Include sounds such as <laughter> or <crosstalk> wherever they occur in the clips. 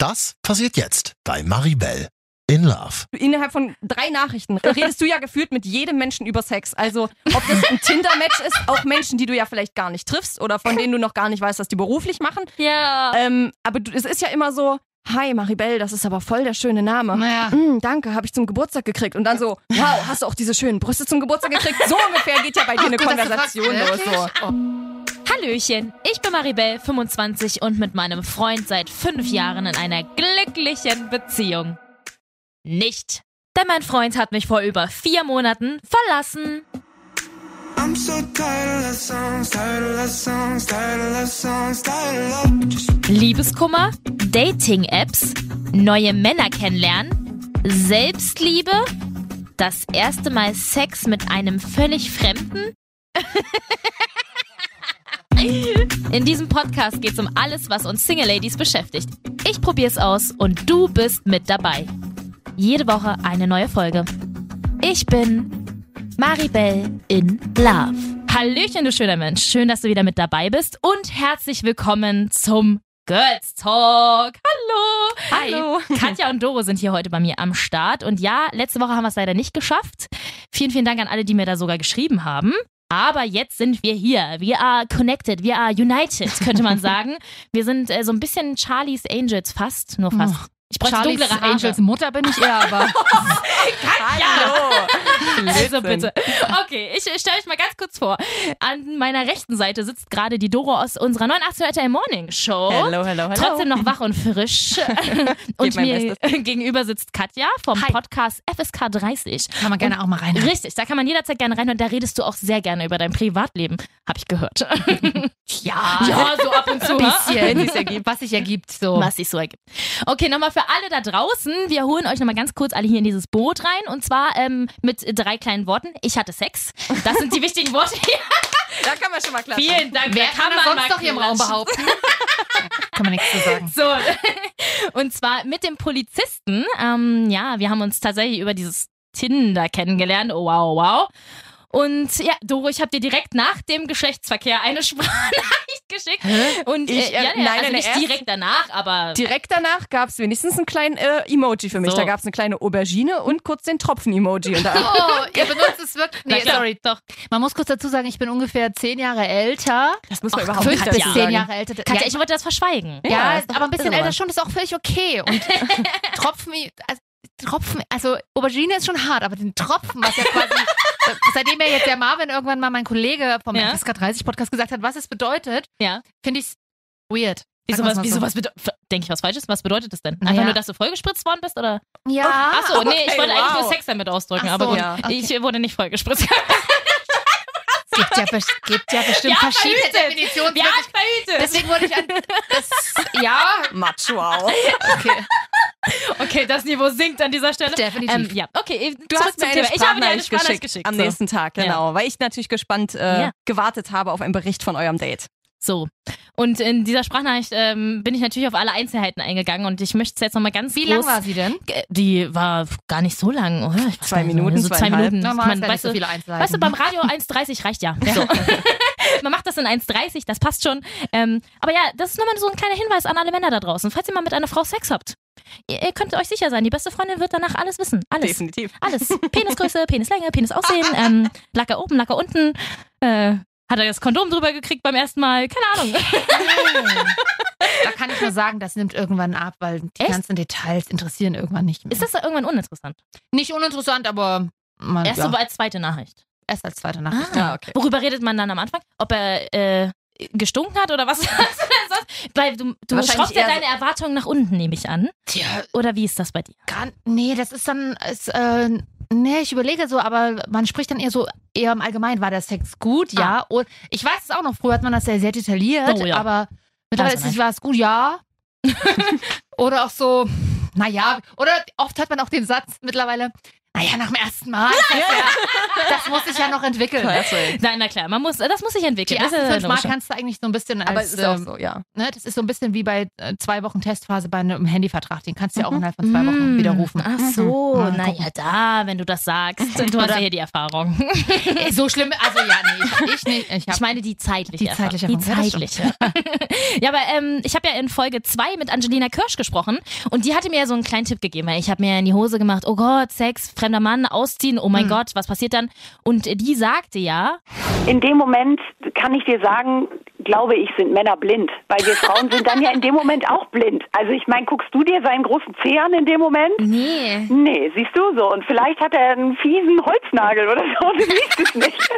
Das passiert jetzt bei Maribel in Love. Innerhalb von drei Nachrichten redest du ja gefühlt mit jedem Menschen über Sex. Also ob das ein Tinder-Match ist, auch Menschen, die du ja vielleicht gar nicht triffst oder von denen du noch gar nicht weißt, was die beruflich machen. Ja. Ähm, aber du, es ist ja immer so, Hi Maribel, das ist aber voll der schöne Name. Naja. Mm, danke, habe ich zum Geburtstag gekriegt. Und dann so, wow, hast du auch diese schönen Brüste zum Geburtstag gekriegt? So ungefähr geht ja bei dir eine du Konversation los. So. wirklich? Hallöchen, ich bin Maribel, 25 und mit meinem Freund seit fünf Jahren in einer glücklichen Beziehung. Nicht. Denn mein Freund hat mich vor über vier Monaten verlassen. I'm so tired of songs, tired of songs, tired of songs, tired of Liebeskummer, Dating-Apps, neue Männer kennenlernen, Selbstliebe, das erste Mal Sex mit einem völlig Fremden. <laughs> In diesem Podcast geht es um alles, was uns Single Ladies beschäftigt. Ich probier's aus und du bist mit dabei. Jede Woche eine neue Folge. Ich bin Maribel in Love. Hallöchen, du schöner Mensch. Schön, dass du wieder mit dabei bist und herzlich willkommen zum Girls Talk. Hallo. Hallo. Katja und Doro sind hier heute bei mir am Start. Und ja, letzte Woche haben wir es leider nicht geschafft. Vielen, vielen Dank an alle, die mir da sogar geschrieben haben. Aber jetzt sind wir hier. We are connected. We are united, könnte man <laughs> sagen. Wir sind äh, so ein bisschen Charlie's Angels fast. Nur fast. Ich bräuchte dunklere Haare. Angels Mutter bin ich eher, aber <laughs> Hallo. Also bitte. Okay, ich stelle euch mal ganz kurz vor. An meiner rechten Seite sitzt gerade die Doro aus unserer 89 RTL Morning Show. Hello, hello, hello. Trotzdem noch wach und frisch. <laughs> und mir <laughs> gegenüber sitzt Katja vom Podcast FSK 30. kann man gerne auch mal rein. Richtig, da kann man jederzeit gerne rein und da redest du auch sehr gerne über dein Privatleben, habe ich gehört. Ja, ja, so ab und zu. ein ha? bisschen, was sich ergibt. So. was sich so ergibt. Okay, nochmal für alle da draußen. Wir holen euch nochmal ganz kurz alle hier in dieses Boot rein. Und zwar ähm, mit drei kleinen Worten. Ich hatte Sex. Das sind die wichtigen Worte hier. <laughs> Da kann man schon mal klatschen. Vielen Dank. Wer Da kann, man sonst doch hier im Raum behaupten? <laughs> kann man nichts zu sagen. So, <laughs> und zwar mit dem Polizisten. Ähm, ja, wir haben uns tatsächlich über dieses Tinder kennengelernt. Oh, wow, wow. Und ja, Doro, ich habe dir direkt nach dem Geschlechtsverkehr eine <laughs> Sprachnachricht geschickt. Und Ich, äh, äh, ja, nein, also nein, nicht erst- direkt danach, aber Direkt danach gab es wenigstens einen kleinen äh, Emoji für mich. So. Da gab es eine kleine Aubergine und kurz den Tropfen-Emoji. <laughs> Oh, ihr benutzt es wirklich. Na Nee, klar, sorry. doch. Man muss kurz dazu sagen, ich bin ungefähr zehn Jahre älter. das muss man Ach, überhaupt Fünf nicht bis dazu zehn sagen. Jahre älter. Katja, ja, ich wollte das verschweigen. Ja, ja, aber ein bisschen irre. älter schon ist auch völlig okay. Und <laughs> Tropfen, also, Tropfen, also Aubergine ist schon hart, aber den Tropfen, was ja quasi, äh, seitdem ja jetzt der Marvin irgendwann mal mein Kollege vom Ja. FSK 30 Podcast gesagt hat, was es bedeutet, Ja. finde ich weird. Wieso was, wieso so. was bedeutet, denke ich was Falsches? Was bedeutet das denn? Einfach Naja. nur, dass du vollgespritzt worden bist, oder? Ja. Achso, nee, ich okay, wollte eigentlich wow. nur Sex damit ausdrücken, aber so, gut. ja. Okay. Ich wurde nicht vollgespritzt. Es <laughs> gibt ja, gibt ja bestimmt Ja, verschiedene verhütet. Definitionen. Hat verhütet? Deswegen wurde ich an. Das, ja, Macho, wow. <laughs> okay. Okay, das Niveau sinkt an dieser Stelle. Definitiv. Ähm, ja, okay, Du hast mir eine. Ich habe dir eine geschickt, geschickt. am so. nächsten Tag, genau. Weil ich natürlich gespannt äh, Ja. gewartet habe auf einen Bericht von eurem Date. So. Und in dieser Sprachnachricht ähm, bin ich natürlich auf alle Einzelheiten eingegangen und ich möchte es jetzt nochmal ganz Wie groß... lang war sie denn? Die war gar nicht so lang, oder? Zwei Minuten, so zwei zweieinhalb. Minuten. Normal Man, ja weißt, so du, viele Einzelheiten. weißt du, beim Radio 1,30 reicht ja. So. <laughs> Man macht das in 1,30, das passt schon. Ähm, aber ja, das ist nochmal so ein kleiner Hinweis an alle Männer da draußen. Falls ihr mal mit einer Frau Sex habt, ihr, ihr könnt euch sicher sein, die beste Freundin wird danach alles wissen. Alles. Definitiv. Alles. <laughs> Penisgröße, Penislänge, Penisaussehen, <laughs> ähm, Lacker oben, Lacker unten. Äh, hat er das Kondom drüber gekriegt beim ersten Mal? Keine Ahnung. <laughs> Da kann ich nur sagen, das nimmt irgendwann ab, weil die Echt? ganzen Details interessieren irgendwann nicht mehr. Ist das da irgendwann uninteressant? nicht uninteressant, aber man, Erst ja, so als zweite Nachricht. erst als zweite Nachricht. Ah, okay. Worüber redet man dann am Anfang? Ob er äh, gestunken hat oder was? Weil du, du schraubst ja deine Erwartungen nach unten, nehme ich an. Tja, Oder wie ist das bei dir? gar, nee, das ist dann, ist, äh, nee, ich überlege so, aber man spricht dann eher so, eher im Allgemeinen, war der Sex gut, ja. Und ich weiß es auch noch, früher hat man das ja sehr detailliert, Oh, ja. aber mittlerweile es, war es gut, ja. <laughs> oder auch so, naja, oder oft hat man auch den Satz mittlerweile, Naja, nach dem ersten Mal. Das, ja, <laughs> das muss sich ja noch entwickeln. Nein, na klar, man muss, das muss sich Die entwickeln. Das ersten fünf Mal kannst du eigentlich so ein bisschen als, Aber ist auch ähm, so, ja. ne, das ist so ein bisschen wie bei äh, zwei Wochen Testphase bei einem Handyvertrag. Den kannst du ja auch Mhm. innerhalb von zwei Wochen Mm, widerrufen. Ach so, Mal naja, da, wenn du das sagst. Du hast ja hier die Erfahrung. <laughs> Äh, So schlimm, also ja, nee, ich, ich nicht. Ich, Ich meine die zeitliche. Die zeitliche Erfahrung. Die zeitliche. <laughs> ja, aber ähm, ich habe ja in Folge 2 mit Angelina Kirsch gesprochen und die hatte mir ja so einen kleinen Tipp gegeben. Ich habe mir in die Hose gemacht, oh Gott, Sex, fremder Mann, ausziehen, oh mein Hm. Gott, was passiert dann? Und die sagte ja, In dem Moment kann ich dir sagen, glaube ich, sind Männer blind, weil wir Frauen sind dann ja in dem Moment auch blind. Also ich meine, guckst du dir seinen großen Zeh an in dem Moment? nee, Nee, siehst du so. Und vielleicht hat er einen fiesen Holznagel oder so, <laughs> du siehst es nicht.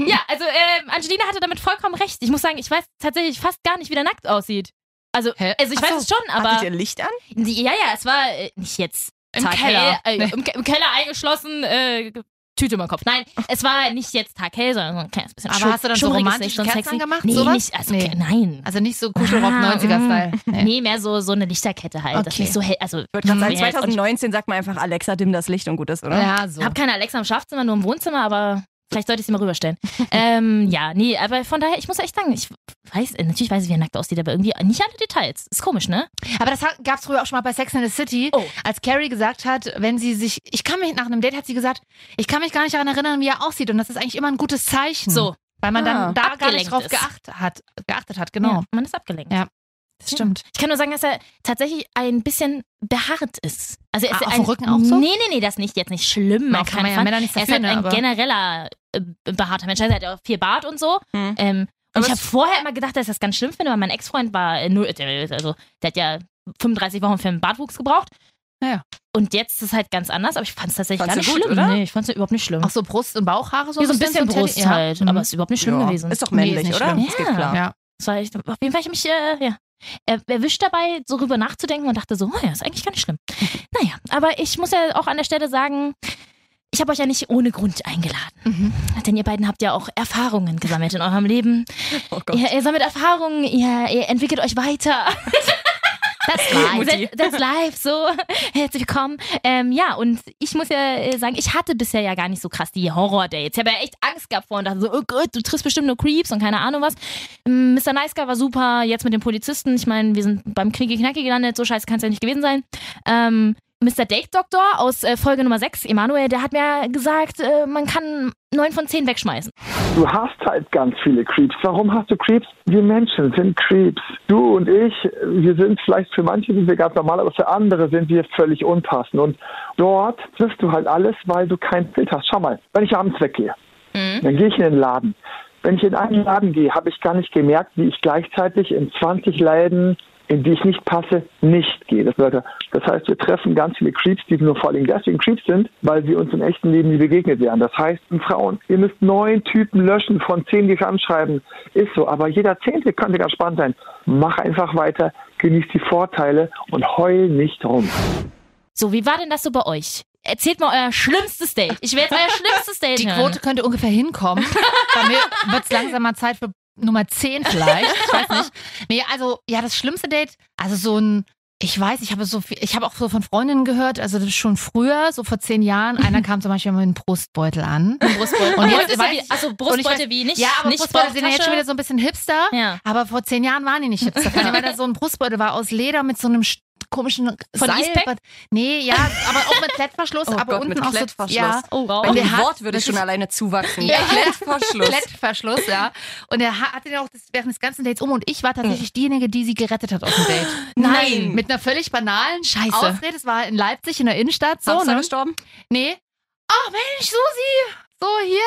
Ja, also ähm, Angelina hatte damit vollkommen recht. Ich muss sagen, ich weiß tatsächlich fast gar nicht, wie der nackt aussieht. Also, Hä? also ich Ach weiß es schon, aber Hattet ihr Licht an? die, ja, ja, es war äh, nicht jetzt Im Keller. Äh, Nee. im, Ke- im Keller eingeschlossen, äh, Tüte über Kopf. Nein, es war nicht jetzt taghell, sondern so ein kleines bisschen Aber hast du dann so romantische Kerzen sexy. angemacht, Nee, sowas? nicht, also, Nee. nein. also nicht so Kuschelrock Ah, 90er-Style. mm. <laughs> Nee, mehr so, so eine Lichterkette halt. Das Okay. nicht so hell. Also, Ich würde gerade sagen, ja, und 2019 sagt man einfach, Alexa, dimm das Licht und gut ist, oder? Ja, so. Ich habe keine Alexa im Schlafzimmer, nur im Wohnzimmer, aber vielleicht sollte ich sie mal rüberstellen. <laughs> ähm, ja, nee, aber von daher, ich muss echt sagen, ich weiß, natürlich weiß ich, wie er nackt aussieht, aber irgendwie nicht alle Details. Ist komisch, ne? Aber das gab es früher auch schon mal bei Sex in the City, Oh. als Carrie gesagt hat, wenn sie sich, ich kann mich nach einem Date hat sie gesagt, ich kann mich gar nicht daran erinnern, wie er aussieht und das ist eigentlich immer ein gutes Zeichen. So, Weil man Ah. dann da gar nicht drauf ist. geachtet hat, geachtet hat, genau. ja, man ist abgelenkt. Ja. Das stimmt. Ich kann nur sagen, dass er tatsächlich ein bisschen behaart ist. Also er ist Ah, auf ein, dem Rücken auch so? Nee, nee, nee, das ist nicht jetzt nicht schlimm. Auf kann man ja. Männer nichts er ist dafür, halt ne, ein aber- genereller äh, behaarter Mensch. Er hat ja auch viel Bart und so. Hm. Ähm, und Aber ich habe vorher immer gedacht, dass ich das ganz schlimm finde, weil mein Ex-Freund war äh, null, der- also der hat ja 35 Wochen für einen Bartwuchs gebraucht. Ja. Und jetzt ist es halt ganz anders, aber ich fand es tatsächlich Fandst gar nicht gut, schlimm. oder? Nee, ich fand es überhaupt nicht schlimm. Auch so Brust- und Bauchhaare so ja, so ein bisschen so Brust Teddy- ja. halt, Mhm. aber es ist überhaupt nicht schlimm Ja. gewesen. Ist doch Nee, ist männlich, nicht oder? schlimm. Das geht Ja. klar. ja. Das war echt, auf jeden Fall, ich mich äh, ja, er- erwischt dabei, so rüber nachzudenken und dachte so, oh ja, ist eigentlich gar nicht schlimm. <laughs> naja, aber ich muss ja auch an der Stelle sagen, ich habe euch ja nicht ohne Grund eingeladen. Mhm. Denn ihr beiden habt ja auch Erfahrungen gesammelt in eurem Leben. <laughs> Oh. Ihr, ihr sammelt Erfahrungen, ihr, ihr entwickelt euch weiter. <laughs> Das Mutti. <laughs> That- That's live, so. <laughs> Herzlich willkommen. Ähm, ja, und ich muss ja äh, sagen, ich hatte bisher ja gar nicht so krass die Horror-Dates. Ich habe ja echt Angst gehabt vor und dachte so, oh Gott, du triffst bestimmt nur Creeps und keine Ahnung was. Ähm, Mr. Nice Guy war super, jetzt mit den Polizisten. Ich meine, wir sind beim Knicki-Knacki gelandet, so scheiße kann es ja nicht gewesen sein. Ähm, Mr. Date Doctor aus äh, Folge Nummer 6, Emanuel, der hat mir gesagt, äh, man kann neun von zehn wegschmeißen. Du hast halt ganz viele Creeps. Warum hast du Creeps? Wir Menschen sind Creeps. Du und ich, wir sind vielleicht für manche sind wir ganz normal, aber für andere sind wir völlig unpassend. Und dort triffst du halt alles, weil du kein Bild hast. Schau mal, wenn ich abends weggehe, dann gehe ich in den Laden. Wenn ich in einen Laden gehe, habe ich gar nicht gemerkt, wie ich gleichzeitig in 20 Läden, in die ich nicht passe, nicht gehe. Das, heißt, wir treffen ganz viele Creeps, die nur vor allem deswegen Creeps sind, weil sie uns im echten Leben nie begegnet wären. Das heißt, Frauen, ihr müsst neun Typen löschen von zehn, die euch anschreiben. Ist so. Aber jeder Zehnte könnte ganz spannend sein. Mach einfach weiter, genieß die Vorteile und heul nicht rum. So, wie war denn das so bei euch? Erzählt mal euer schlimmstes Date. Ich will jetzt euer schlimmstes Date Die hören. Quote könnte ungefähr hinkommen. <laughs> Bei mir wird es langsam mal Zeit für Nummer 10 vielleicht. Ich weiß nicht. <laughs> Nee, also, ja, das schlimmste Date, also so ein, ich weiß, ich habe so viel, ich habe auch so von Freundinnen gehört, also schon früher, so vor zehn Jahren, <laughs> einer kam zum Beispiel mit einem Brustbeutel an. Brustbeutel. Und jetzt ist ja weiß wie, also Brustbeutel weiß- wie nicht, ja, aber nicht Brustbeutel sind ja jetzt schon wieder so ein bisschen hipster. Ja. Aber vor zehn Jahren waren die nicht hipster. Allem, <laughs> weil da so ein Brustbeutel war aus Leder mit so einem komischen Von Seil. Nee, ja, aber auch mit Klettverschluss, <laughs> Oh aber Gott, unten mit auch so. Klettverschluss. Ja, Oh, wow. Bei der dem hat- Wort würde ich schon alleine zuwachsen. Ja. Klettverschluss. <laughs> Klettverschluss, ja. Und er ha- hatte den auch das, während des ganzen Dates um und ich war tatsächlich diejenige, die sie gerettet hat aus dem Date. <gasps> Nein. Mit einer völlig banalen Scheiße. Ausrede. Es war in Leipzig in der Innenstadt. So, Hamster ne? gestorben? Nee. Ach Mensch, Susi. So hier.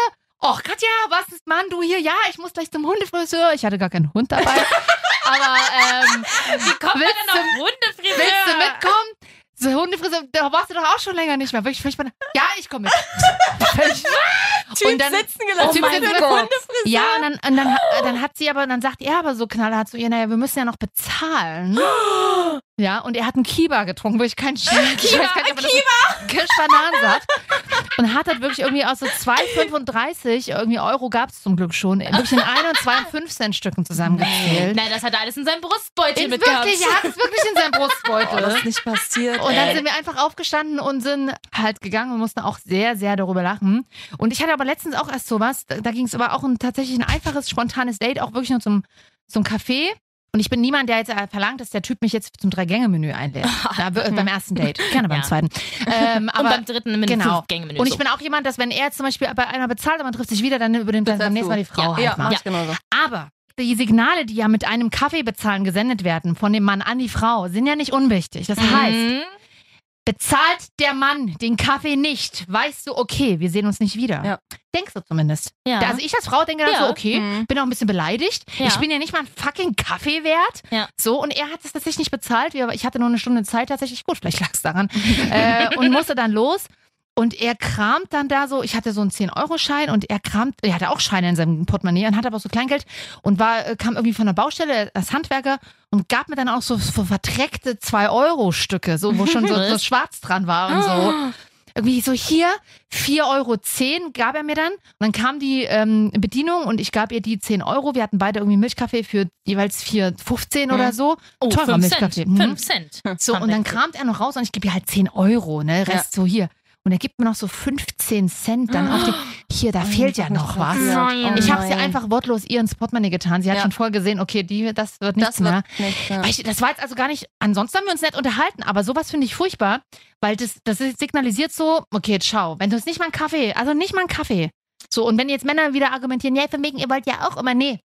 Och, Katja, was ist Mann, du hier? Ja, ich muss gleich zum Hundefriseur. Ich hatte gar keinen Hund dabei. <laughs> Aber ähm, Wie kommt Willst denn auf Hundefriseur? willst du mitkommen? So Hundefriseur, da warst du doch auch schon länger nicht mehr. Wirklich völlig banal. Ja, ich komme mit. <laughs> Völlig- <laughs> Typ dann- sitzen gelassen. Typ sitzen gelassen. Hundefriseur. Ja, und dann, und dann, dann hat sie aber, dann sagt er aber so knallhart zu ihr, naja, wir müssen ja noch bezahlen. <gasps> <gasps> Ja, und er hat einen Kiba getrunken, wo ich keinen Kiba, ich weiß gar nicht, ob das Kirschbananensaft. <laughs> Und hat halt wirklich irgendwie aus so 2,35 irgendwie Euro gab es zum Glück schon, wirklich in 1 und 2 und 5 Cent Stücken zusammengezählt. Nein, das hat er alles in seinem Brustbeutel mitgehabt. wirklich, er hat es wirklich in seinem Oh, Brustbeutel. das ist nicht passiert. Und dann ey. sind wir einfach aufgestanden und sind halt gegangen und mussten auch sehr, sehr darüber lachen. Und ich hatte aber letztens auch erst sowas, da, da ging es aber auch um tatsächlich ein einfaches, spontanes Date, auch wirklich nur zum, zum Café. Und ich bin niemand, der jetzt äh, verlangt, dass der Typ mich jetzt zum Drei-Gänge-Menü einlädt. <laughs> Ja, w- beim ersten Date. <laughs> Gerne beim Ja. zweiten. Ähm, <laughs> Und aber beim dritten mit genau. einem Fünf-Gänge-Menü. und ich so. bin auch jemand, dass wenn er zum Beispiel bei einer bezahlt und man trifft sich wieder, dann übernimmt dann beim nächsten Mal die. Frau ja, halt mal. mach ich genauso. Aber die Signale, die ja mit einem Kaffee bezahlen gesendet werden, von dem Mann an die Frau, sind ja nicht unwichtig. Das heißt, Mhm. Bezahlt der Mann den Kaffee nicht, weißt du, okay, wir sehen uns nicht wieder. Ja. Denkst du zumindest. Ja. Also ich als Frau denke dann Ja. so, okay, Mhm. bin auch ein bisschen beleidigt. Ja. Ich bin ja nicht mal ein fucking Kaffee wert. Ja. So, und er hat es tatsächlich nicht bezahlt. Ich hatte nur eine Stunde Zeit tatsächlich. Gut, vielleicht lag es daran. <laughs> äh, und musste dann los. Und er kramt dann da so, ich hatte so einen 10-Euro-Schein und er kramt, er hatte auch Scheine in seinem Portemonnaie und hat aber so Kleingeld und war, äh, kam irgendwie von der Baustelle als Handwerker und gab mir dann auch so, so verdreckte 2-Euro-Stücke, so, wo schon so, so schwarz dran war und so. Irgendwie so hier, 4,10 Euro gab er mir dann. Und dann kam die ähm, Bedienung und ich gab ihr die 10 Euro. Wir hatten beide irgendwie Milchkaffee für jeweils 4,15 oder so. Oh, Teurer 5 Milchkaffee. Cent. Mhm. 5 Cent. So, und dann kramt er noch raus und ich gebe ihr halt 10 Euro, ne? Rest so hier. Und er gibt mir noch so 15 Cent dann auf die. Hier, da fehlt ja noch was. Nein. Ich habe sie einfach wortlos ihr ins Portemonnaie getan. Sie hat Ja. schon voll gesehen, okay, die, das wird nichts Das mehr. wird nicht. Ja. Das war jetzt also gar nicht. Ansonsten haben wir uns nett unterhalten, aber sowas finde ich furchtbar, weil das, das signalisiert so, okay, schau, wenn du es nicht mal einen Kaffee, also nicht mal einen Kaffee. So, und wenn jetzt Männer wieder argumentieren, ja, von wegen, ihr wollt ja auch immer, nee.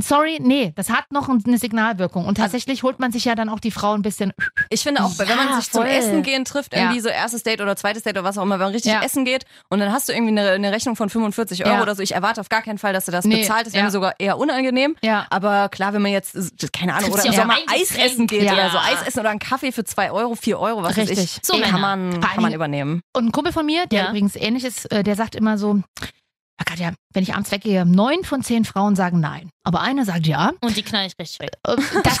Sorry, nee, das hat noch eine Signalwirkung. Und tatsächlich holt man sich ja dann auch die Frau ein bisschen. <laughs> Ich finde auch, wenn man Ja, sich zum voll. Essen gehen trifft, irgendwie Ja. so erstes Date oder zweites Date oder was auch immer, wenn man richtig Ja. essen geht und dann hast du irgendwie eine, eine Rechnung von 45 Euro Ja. oder so. Ich erwarte auf gar keinen Fall, dass du das Nee, bezahlt. Das wäre ja. mir sogar eher unangenehm. Ja. Aber klar, wenn man jetzt, keine Ahnung, oder im Sommer Eis essen geht Ja. oder so. Eis essen oder einen Kaffee für 2 Euro, 4 Euro, was weiß Richtig. ich. So kann Männer. man, kann man übernehmen. Und ein Kumpel von mir, der Ja. übrigens ähnlich ist, äh, der sagt immer so, "Ah, Katja, wenn ich abends weggehe, neun von zehn Frauen sagen nein. Aber eine sagt ja. Und die knall ich richtig weg. Äh, Das, das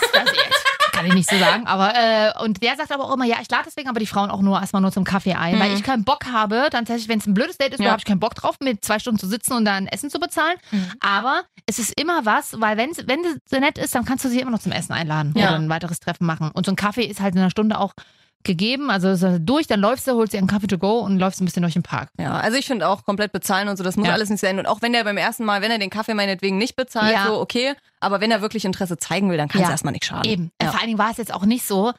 kann ich nicht so sagen. Aber äh, und der sagt aber auch immer, ja, ich lade deswegen aber die Frauen auch nur erstmal nur zum Kaffee ein, weil ich keinen Bock habe, dann tatsächlich, wenn es ein blödes Date ist, Ja. habe ich keinen Bock drauf, mit zwei Stunden zu sitzen und dann Essen zu bezahlen. Mhm. Aber es ist immer was, weil wenn es so nett ist, dann kannst du sie immer noch zum Essen einladen Ja. oder ein weiteres Treffen machen. Und so ein Kaffee ist halt in einer Stunde auch gegeben. Also ist er durch, dann läufst du, holst dir einen Kaffee to go und läufst ein bisschen durch den Park. Ja, also ich finde auch komplett bezahlen und so, das muss Ja. alles nicht sein. Und auch wenn der beim ersten Mal, wenn er den Kaffee meinetwegen nicht bezahlt, Ja. so okay, aber wenn er wirklich Interesse zeigen will, dann kann es Ja. erstmal nicht schaden. Eben. Vor allen Dingen war es jetzt auch nicht so,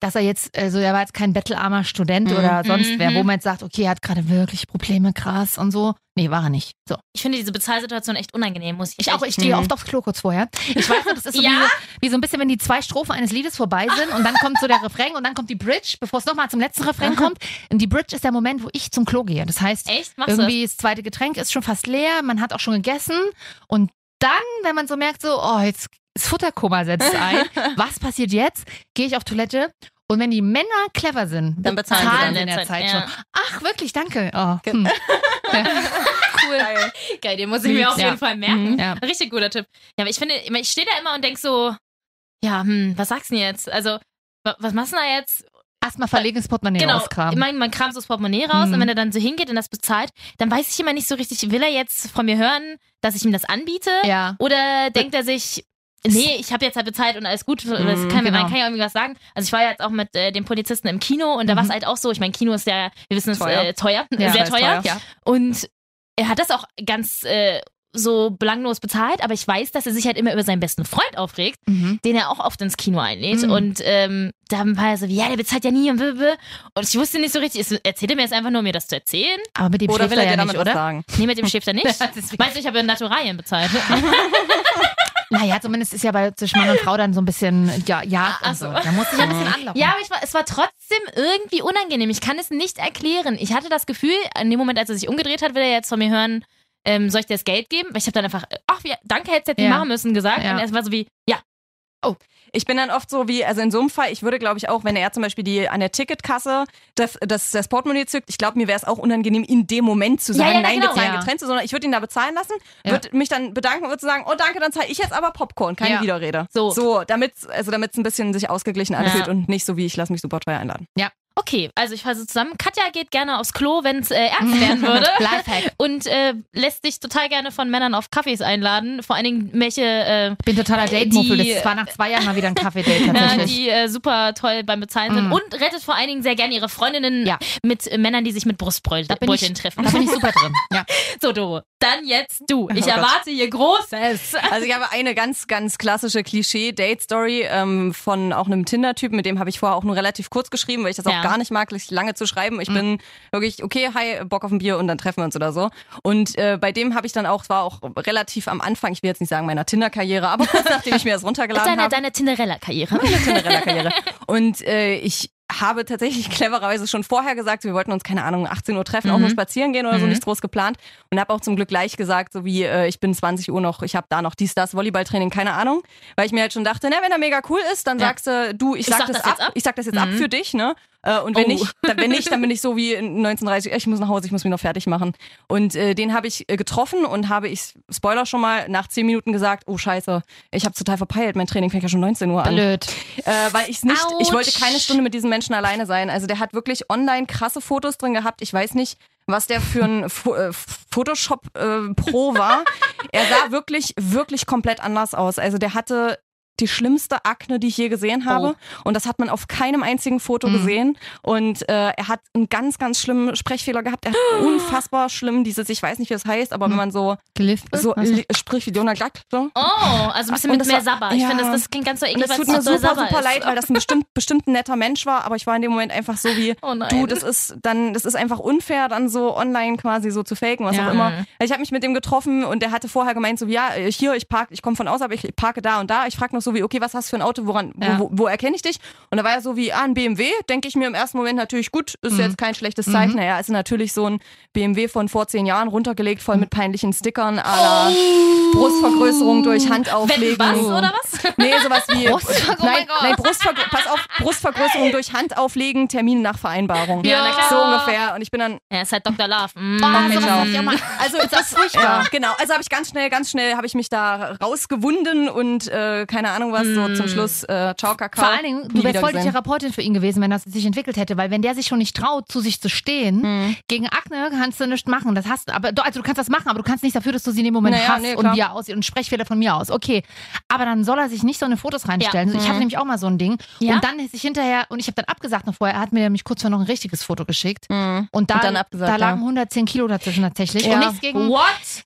dass er jetzt, also er war jetzt kein bettelarmer Student Mhm. oder sonst Mhm. wer, wo man jetzt sagt, okay, er hat gerade wirklich Probleme, krass und so. Nee, war er nicht. So. Ich finde diese Bezahlsituation echt unangenehm, muss ich Ich echt auch, ich Mhm. oft aufs Klo kurz vorher. Ich weiß noch, das ist so, <laughs> Ja? wie, so wie so ein bisschen, wenn die zwei Strophen eines Liedes vorbei sind und dann kommt so der Refrain und dann kommt die Bridge, bevor es nochmal zum letzten Refrain kommt. Und die Bridge ist der Moment, wo ich zum Klo gehe. Das heißt, Echt? Machst du irgendwie das zweite Getränk ist schon fast leer, man hat auch schon gegessen und dann, wenn man so merkt, so, oh, jetzt das Futterkoma setzt ein, <laughs> was passiert jetzt? Gehe ich auf Toilette und wenn die Männer clever sind, Dann bezahlen sie dann in der Zeit, Zeit, schon. ja. Ach, wirklich, danke. Oh, hm. ja. <laughs> Cool. Geil. das? Geil, den muss ich mir auf Ja. jeden Fall merken. Mhm, ja. Richtig guter Tipp. Ja, aber ich finde, ich stehe da immer und denk so, ja, hm, was sagst du denn jetzt? Also, wa- was machst du da jetzt? Erstmal verlegenes Portemonnaie genau, rauskramen. man, man kramt so das Portemonnaie raus Mhm. und wenn er dann so hingeht und das bezahlt, dann weiß ich immer nicht so richtig, will er jetzt von mir hören, dass ich ihm das anbiete? Ja. Oder denkt er sich, nee, ich habe jetzt halt bezahlt und alles gut, das Mhm, kann, genau. man kann ja irgendwie was sagen. Also ich war jetzt auch mit äh, dem Polizisten im Kino und da Mhm. war es halt auch so, ich meine, Kino ist ja, wir wissen es, Teuer. äh, teuer, Ja, sehr teuer. teuer. Ja. Und er hat das auch ganz äh, so belanglos bezahlt, aber ich weiß, dass er sich halt immer über seinen besten Freund aufregt, Mhm. den er auch oft ins Kino einlädt. Mhm. Und ähm, dann war er so, wie, ja, der bezahlt ja nie und blablabla. Und ich wusste nicht so richtig, ist- erzählt er mir jetzt einfach nur, mir das zu erzählen? Aber mit dem Oder schläft will er ja nicht, oder? sagen? Nee, mit dem schläft er <laughs> nicht. Meinst du, ich habe Naturalien bezahlt? <laughs> Naja, zumindest ist ja bei zwischen Mann und Frau dann so ein bisschen ja, ja Ach und so. so. Da muss ich ja ein bisschen anlocken. Ja, aber ich war, es war trotzdem irgendwie unangenehm. Ich kann es nicht erklären. Ich hatte das Gefühl, in dem Moment, als er sich umgedreht hat, will er jetzt von mir hören, ähm, soll ich dir das Geld geben? Weil ich habe dann einfach, ach, ja, danke, hättest du jetzt nicht Ja. machen müssen, gesagt. Ja. Und er war so wie, ja. Ich bin dann oft so wie, also in so einem Fall, ich würde glaube ich auch, wenn er zum Beispiel die an der Ticketkasse das, das, das Portemonnaie zückt, ich glaube, mir wäre es auch unangenehm, in dem Moment zu sagen, Ja, ja, nein, genau. wir zahlen Ja. getrennt, sondern ich würde ihn da bezahlen lassen, Ja. würde mich dann bedanken und würde sagen, oh danke, dann zahle ich jetzt aber Popcorn, keine Ja. Widerrede. So. So, damit also damit es ein bisschen sich ausgeglichen anfühlt Ja. und nicht so wie, ich lasse mich super teuer einladen. Okay, also ich fasse zusammen. Katja geht gerne aufs Klo, wenn es äh, ernst werden würde. <laughs> Lifehack. Und äh, lässt sich total gerne von Männern auf Kaffees einladen. Vor allen Dingen welche, äh, Ich bin totaler Date-Muffel. Die- Das war nach zwei Jahren mal wieder ein Kaffee-Date <laughs> tatsächlich. die äh, super toll beim Bezahlen sind. Mm. Und rettet vor allen Dingen sehr gerne ihre Freundinnen Ja. mit Männern, die sich mit Brustbeuteln treffen. da bin ich super drin. <laughs> Ja. So, Doro, dann jetzt du. <laughs> Ich Oh erwarte hier Großes. <laughs> Also ich habe eine ganz, ganz klassische Klischee-Date-Story ähm, von auch einem Tinder-Typen, mit dem habe ich vorher auch nur relativ kurz geschrieben, weil ich das Ja. auch gar nicht mag, lange zu schreiben. Ich Mhm. bin wirklich, okay, hi, Bock auf ein Bier und dann treffen wir uns oder so. Und äh, bei dem habe ich dann auch, war auch relativ am Anfang, ich will jetzt nicht sagen meiner Tinder-Karriere, aber kurz <laughs> nachdem ich mir das runtergeladen Deine, habe. deine Tinderella-Karriere. Tinderella-Karriere. Und äh, ich habe tatsächlich <laughs> clevererweise schon vorher gesagt, wir wollten uns, keine Ahnung, 18 Uhr treffen, auch Mhm. nur spazieren gehen oder so, Mhm. nichts groß geplant. Und habe auch zum Glück gleich gesagt, so wie, äh, ich bin 20 Uhr noch, ich habe da noch dies, das, Volleyballtraining, keine Ahnung. Weil ich mir halt schon dachte, na, wenn er mega cool ist, dann Ja. sagst du, du, ich, Ich sag, sag das, das ab, jetzt ab? ich sag das jetzt ab Mhm. für dich, ne? Äh, Und wenn, Oh. nicht, dann, wenn nicht, dann bin ich so wie in 1930, ich muss nach Hause, ich muss mich noch fertig machen. Und äh, den habe ich äh, getroffen und habe ich, Spoiler schon mal, nach 10 Minuten gesagt, oh scheiße, ich habe total verpeilt, mein Training fängt ja schon 19 Uhr an. Blöd. Äh, weil ich nicht, ich Autsch. wollte keine Stunde mit diesem Menschen alleine sein. Also der hat wirklich online krasse Fotos drin gehabt. Ich weiß nicht, was der für ein äh, Photoshop äh, Pro war. er sah wirklich, wirklich komplett anders aus. Also der hatte die schlimmste Akne, die ich je gesehen habe. Und das hat man auf keinem einzigen Foto Mhm. gesehen. Und äh, er hat einen ganz, ganz schlimmen Sprechfehler gehabt. Er hat <gasps> unfassbar schlimm dieses, ich weiß nicht, wie das heißt, aber wenn man so, Gelispelt? so spricht wie Donald Duck. So. Oh, also ein bisschen mit mehr Sabber. Ich ja. finde, das, das klingt ganz so eklig, weil tut mir es so doll super, super ist. leid, weil das ein bestimmt, bestimmt ein netter Mensch war, aber ich war in dem Moment einfach so wie, <laughs> Oh du, das ist dann, das ist einfach unfair, dann so online quasi so zu faken, was Ja. auch immer. Mhm. Ich habe mich mit dem getroffen und der hatte vorher gemeint, so wie, ja, hier, ich park, ich komme von außerhalb, ich parke da und da. Ich frage noch so wie, okay, was hast du für ein Auto, woran, Ja. wo, wo, wo erkenne ich dich? Und da war er so wie, ah, ein BMW, denke ich mir im ersten Moment natürlich gut, ist Mhm. jetzt kein schlechtes Zeichen. Naja, ist natürlich so ein BMW von vor zehn Jahren runtergelegt, voll mit peinlichen Stickern, la Brustvergrößerung durch Handauflegen. Was, oder was? Nee, sowas wie. <laughs> Brustver- oh nein, nein Brustver pass auf, Brustvergrößerung durch Hand auflegen, Termine nach Vereinbarung. Ja, klar. So ungefähr. Und ich bin dann. Er ist halt Dr. Love. Mm. Ich auch. Also <laughs> ist das furchtbar. Ja, genau. Also habe ich ganz schnell, ganz schnell habe ich mich da rausgewunden und äh, keine Ahnung was, so zum Schluss äh, Ciao Kakao. Vor allen Dingen, du wärst voll die. Therapeutin für ihn gewesen, wenn das sich entwickelt hätte, weil wenn der sich schon nicht traut, zu sich zu stehen, Hm. gegen Akne kannst du nichts machen. Das hast aber also du kannst das machen, aber du kannst nicht dafür, dass du sie in dem Moment Naja, hast nee, und wie er aussieht und Sprechfehler von mir aus. Okay, aber dann soll er sich nicht so eine Fotos reinstellen. Ja. Ich hatte Mhm. nämlich auch mal so ein Ding Ja? und dann ist sich hinterher und ich habe dann abgesagt noch vorher. Er hat mir nämlich kurz vorher noch ein richtiges Foto geschickt Mhm. und da, Und dann abgesagt, da lagen ja. 110 Kilo dazwischen tatsächlich und nichts gegen. What?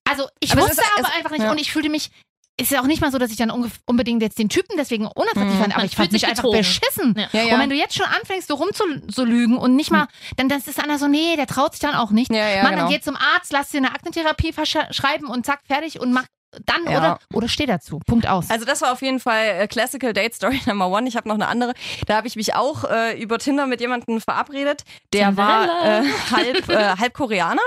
Also ich Aber wusste ist- aber einfach nicht und ich fühlte mich. Ist ja auch nicht mal so, dass ich dann unbedingt jetzt den Typen deswegen unattraktiv Mhm. fand, aber Man ich fand mich sich einfach beschissen. Ja. Ja, ja. Und wenn du jetzt schon anfängst, so rumzulügen und nicht mal, dann das ist einer so, nee, der traut sich dann auch nicht. Ja, ja, Mann, genau. dann geh zum Arzt, lass dir eine Aktentherapie versch- schreiben und zack, fertig und mach dann Ja. oder, oder steh dazu. Punkt aus. Also das war auf jeden Fall äh, Classical Date Story <laughs> Number One. Ich habe noch eine andere. Da habe ich mich auch äh, über Tinder mit jemandem verabredet. Der war Cinderella. äh, halb, äh, halb Koreaner.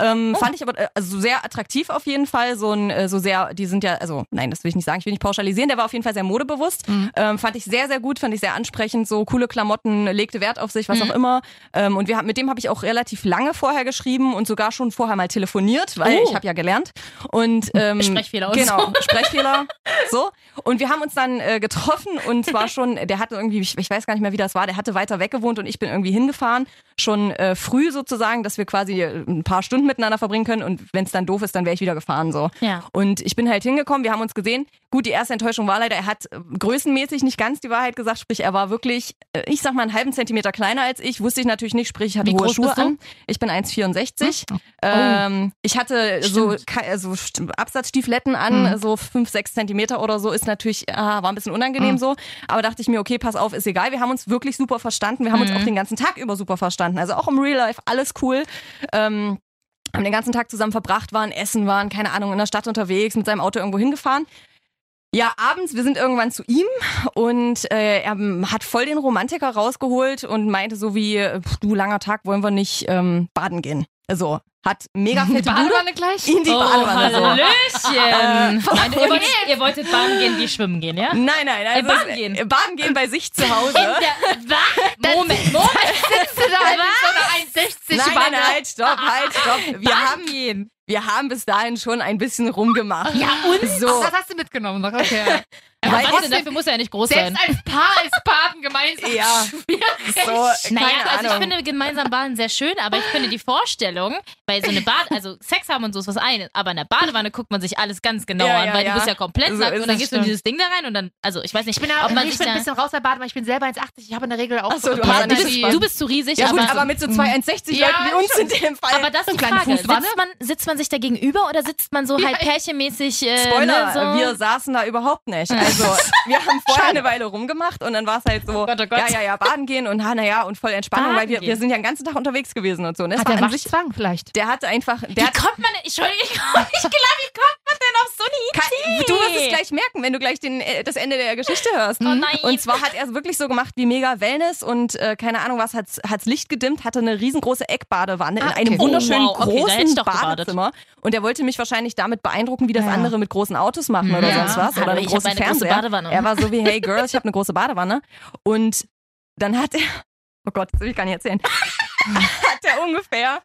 Ähm, Fand ich aber äh, also sehr attraktiv auf jeden Fall. So ein äh, so sehr, die sind ja, also nein, das will ich nicht sagen, ich will nicht pauschalisieren. Der war auf jeden Fall sehr modebewusst. Ähm, fand ich sehr, sehr gut, fand ich sehr ansprechend. So coole Klamotten, legte Wert auf sich, was auch immer. Ähm, und wir mit dem habe ich auch relativ lange vorher geschrieben und sogar schon vorher mal telefoniert, weil Oh. ich habe ja gelernt. Und <laughs> ähm, Sprechfehler und genau, so. <laughs> Sprechfehler. <laughs> So. Und wir haben uns dann äh, getroffen und zwar schon, der hatte irgendwie, ich, ich weiß gar nicht mehr, wie das war, der hatte weiter weg gewohnt und ich bin irgendwie hingefahren. Schon äh, früh sozusagen, dass wir quasi äh, ein paar Stunden miteinander verbringen können und wenn es dann doof ist, dann wäre ich wieder gefahren. so. Ja. Und ich bin halt hingekommen, wir haben uns gesehen. Gut, die erste Enttäuschung war leider, er hat äh, größenmäßig nicht ganz die Wahrheit gesagt, sprich, er war wirklich, äh, ich sag mal, einen halben Zentimeter kleiner als ich. Wusste ich natürlich nicht, sprich, ich hatte Wie hohe Schuhe an. Ich bin 1,64. Ähm, ich hatte so, ke- also St- Absatzstiefletten an, Mhm. so 5, 6 Zentimeter oder so, ist natürlich, ah, war ein bisschen unangenehm Mhm. so. Aber dachte ich mir, okay, pass auf, ist egal. Wir haben uns wirklich super verstanden. Wir haben uns Mhm. auch den ganzen Tag über super verstanden. Also auch im Real Life alles cool. Ähm, haben den ganzen Tag zusammen verbracht, waren essen, waren, keine Ahnung, in der Stadt unterwegs, mit seinem Auto irgendwo hingefahren. Ja, abends, wir sind irgendwann zu ihm und äh, er hat voll den Romantiker rausgeholt und meinte so wie, äh, du langer Tag, wollen wir nicht ähm, baden gehen. So, hat mega fette Bude. Badewanne gleich? In die Oh, Badewanne. So. Hallöchen. Äh, Nein, ihr, wollt, ihr wolltet baden gehen wie schwimmen gehen, ja? Nein, nein, also baden gehen. äh, Baden gehen bei sich zu Hause. Der, was? Moment, Moment. Sitzt du da halt in so einer 1,60 Nein, nein, Wanne? nein, halt, stopp, halt, stopp. <laughs> Wir haben, gehen. wir haben bis dahin schon ein bisschen rumgemacht. Ja, und? So. Ach, das hast du mitgenommen. noch, Okay. <laughs> Aber denn, ich- dafür muss er ja nicht groß Selbst sein. als Paar, als Baden gemeinsam. <laughs> Ja. schwierig. So, Naja, also ich Ahnung. finde gemeinsam baden sehr schön, aber ich finde die Vorstellung, weil so eine Bad, also Sex haben und so ist was eines, aber in der Badewanne guckt man sich alles ganz genau Ja, an, ja, weil ja. du bist ja komplett So nackt und dann gehst du in dieses Ding da rein und dann, also ich weiß nicht, Ich bin, da, ob man ich sich bin da... ein bisschen raus Baden, weil ich bin selber 1,80. Ich habe in der Regel auch Ach so, du Ja, du, bist, du bist zu riesig, Ja gut, aber, aber mit so zwei 1,60 Ja, Leuten wie uns in dem Fall. aber das ist die Frage. Sitzt man, sitzt man sich da gegenüber oder sitzt man so Ja, halt pärchenmäßig äh, Spoiler, ne, wir saßen da überhaupt nicht. <laughs> Also <laughs> wir haben vorher eine Weile rumgemacht und dann war es halt so, Oh Gott, oh Gott. ja, ja, ja, baden gehen und naja, und voll Entspannung, Baden weil wir, gehen. wir sind ja den ganzen Tag unterwegs gewesen und so. Ne? Hat der an sich, Waschzwang vielleicht? der hatte einfach, der Wie hat, kommt man Entschuldigung, <laughs> ich komme klar, wie kommt man denn auf so eine Idee? du wirst es gleich merken, wenn du gleich den, äh, das Ende der Geschichte hörst. Oh nein. Und zwar hat er es wirklich so gemacht wie mega Wellness und äh, keine Ahnung was, hat's, hat's Licht gedimmt, hatte eine riesengroße Eckbadewanne in Ah, einem okay. wunderschönen Oh, wow. Okay, großen gebadet. Badezimmer. Und er wollte mich wahrscheinlich damit beeindrucken, wie das Ja. andere mit großen Autos machen oder Ja. sonst was. Oder einem großen eine große Fernseher. Badewanne. Er war so wie, hey Girl, ich habe eine große Badewanne. Und dann hat er, oh Gott, das will ich gar nicht erzählen, <laughs> hat er ungefähr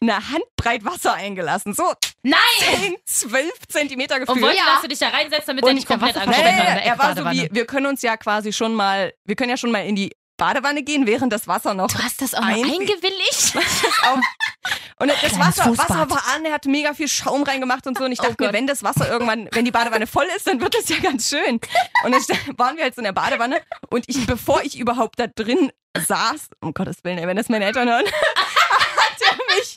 eine Handbreit Wasser eingelassen. So Nein! 10, 12 Zentimeter gefühlt. Und wollte, Ja. dass du dich da reinsetzt, damit er nicht komplett angeschwemmt Nee, er war so wie, wir können uns ja quasi schon mal, wir können ja schon mal in die Badewanne gehen, während das Wasser noch Du hast das auch Ein- eingewilligt? <laughs> Und das Kleines Wasser, Fußbad. Wasser war an, er hat mega viel Schaum reingemacht und so. Und ich Oh dachte mir, Gott. wenn das Wasser irgendwann, wenn die Badewanne voll ist, dann wird das ja ganz schön. Und dann waren wir halt so in der Badewanne und ich, bevor ich überhaupt da drin saß, um Gottes Willen, ey, wenn das meine Eltern hören, <laughs> hat er mich,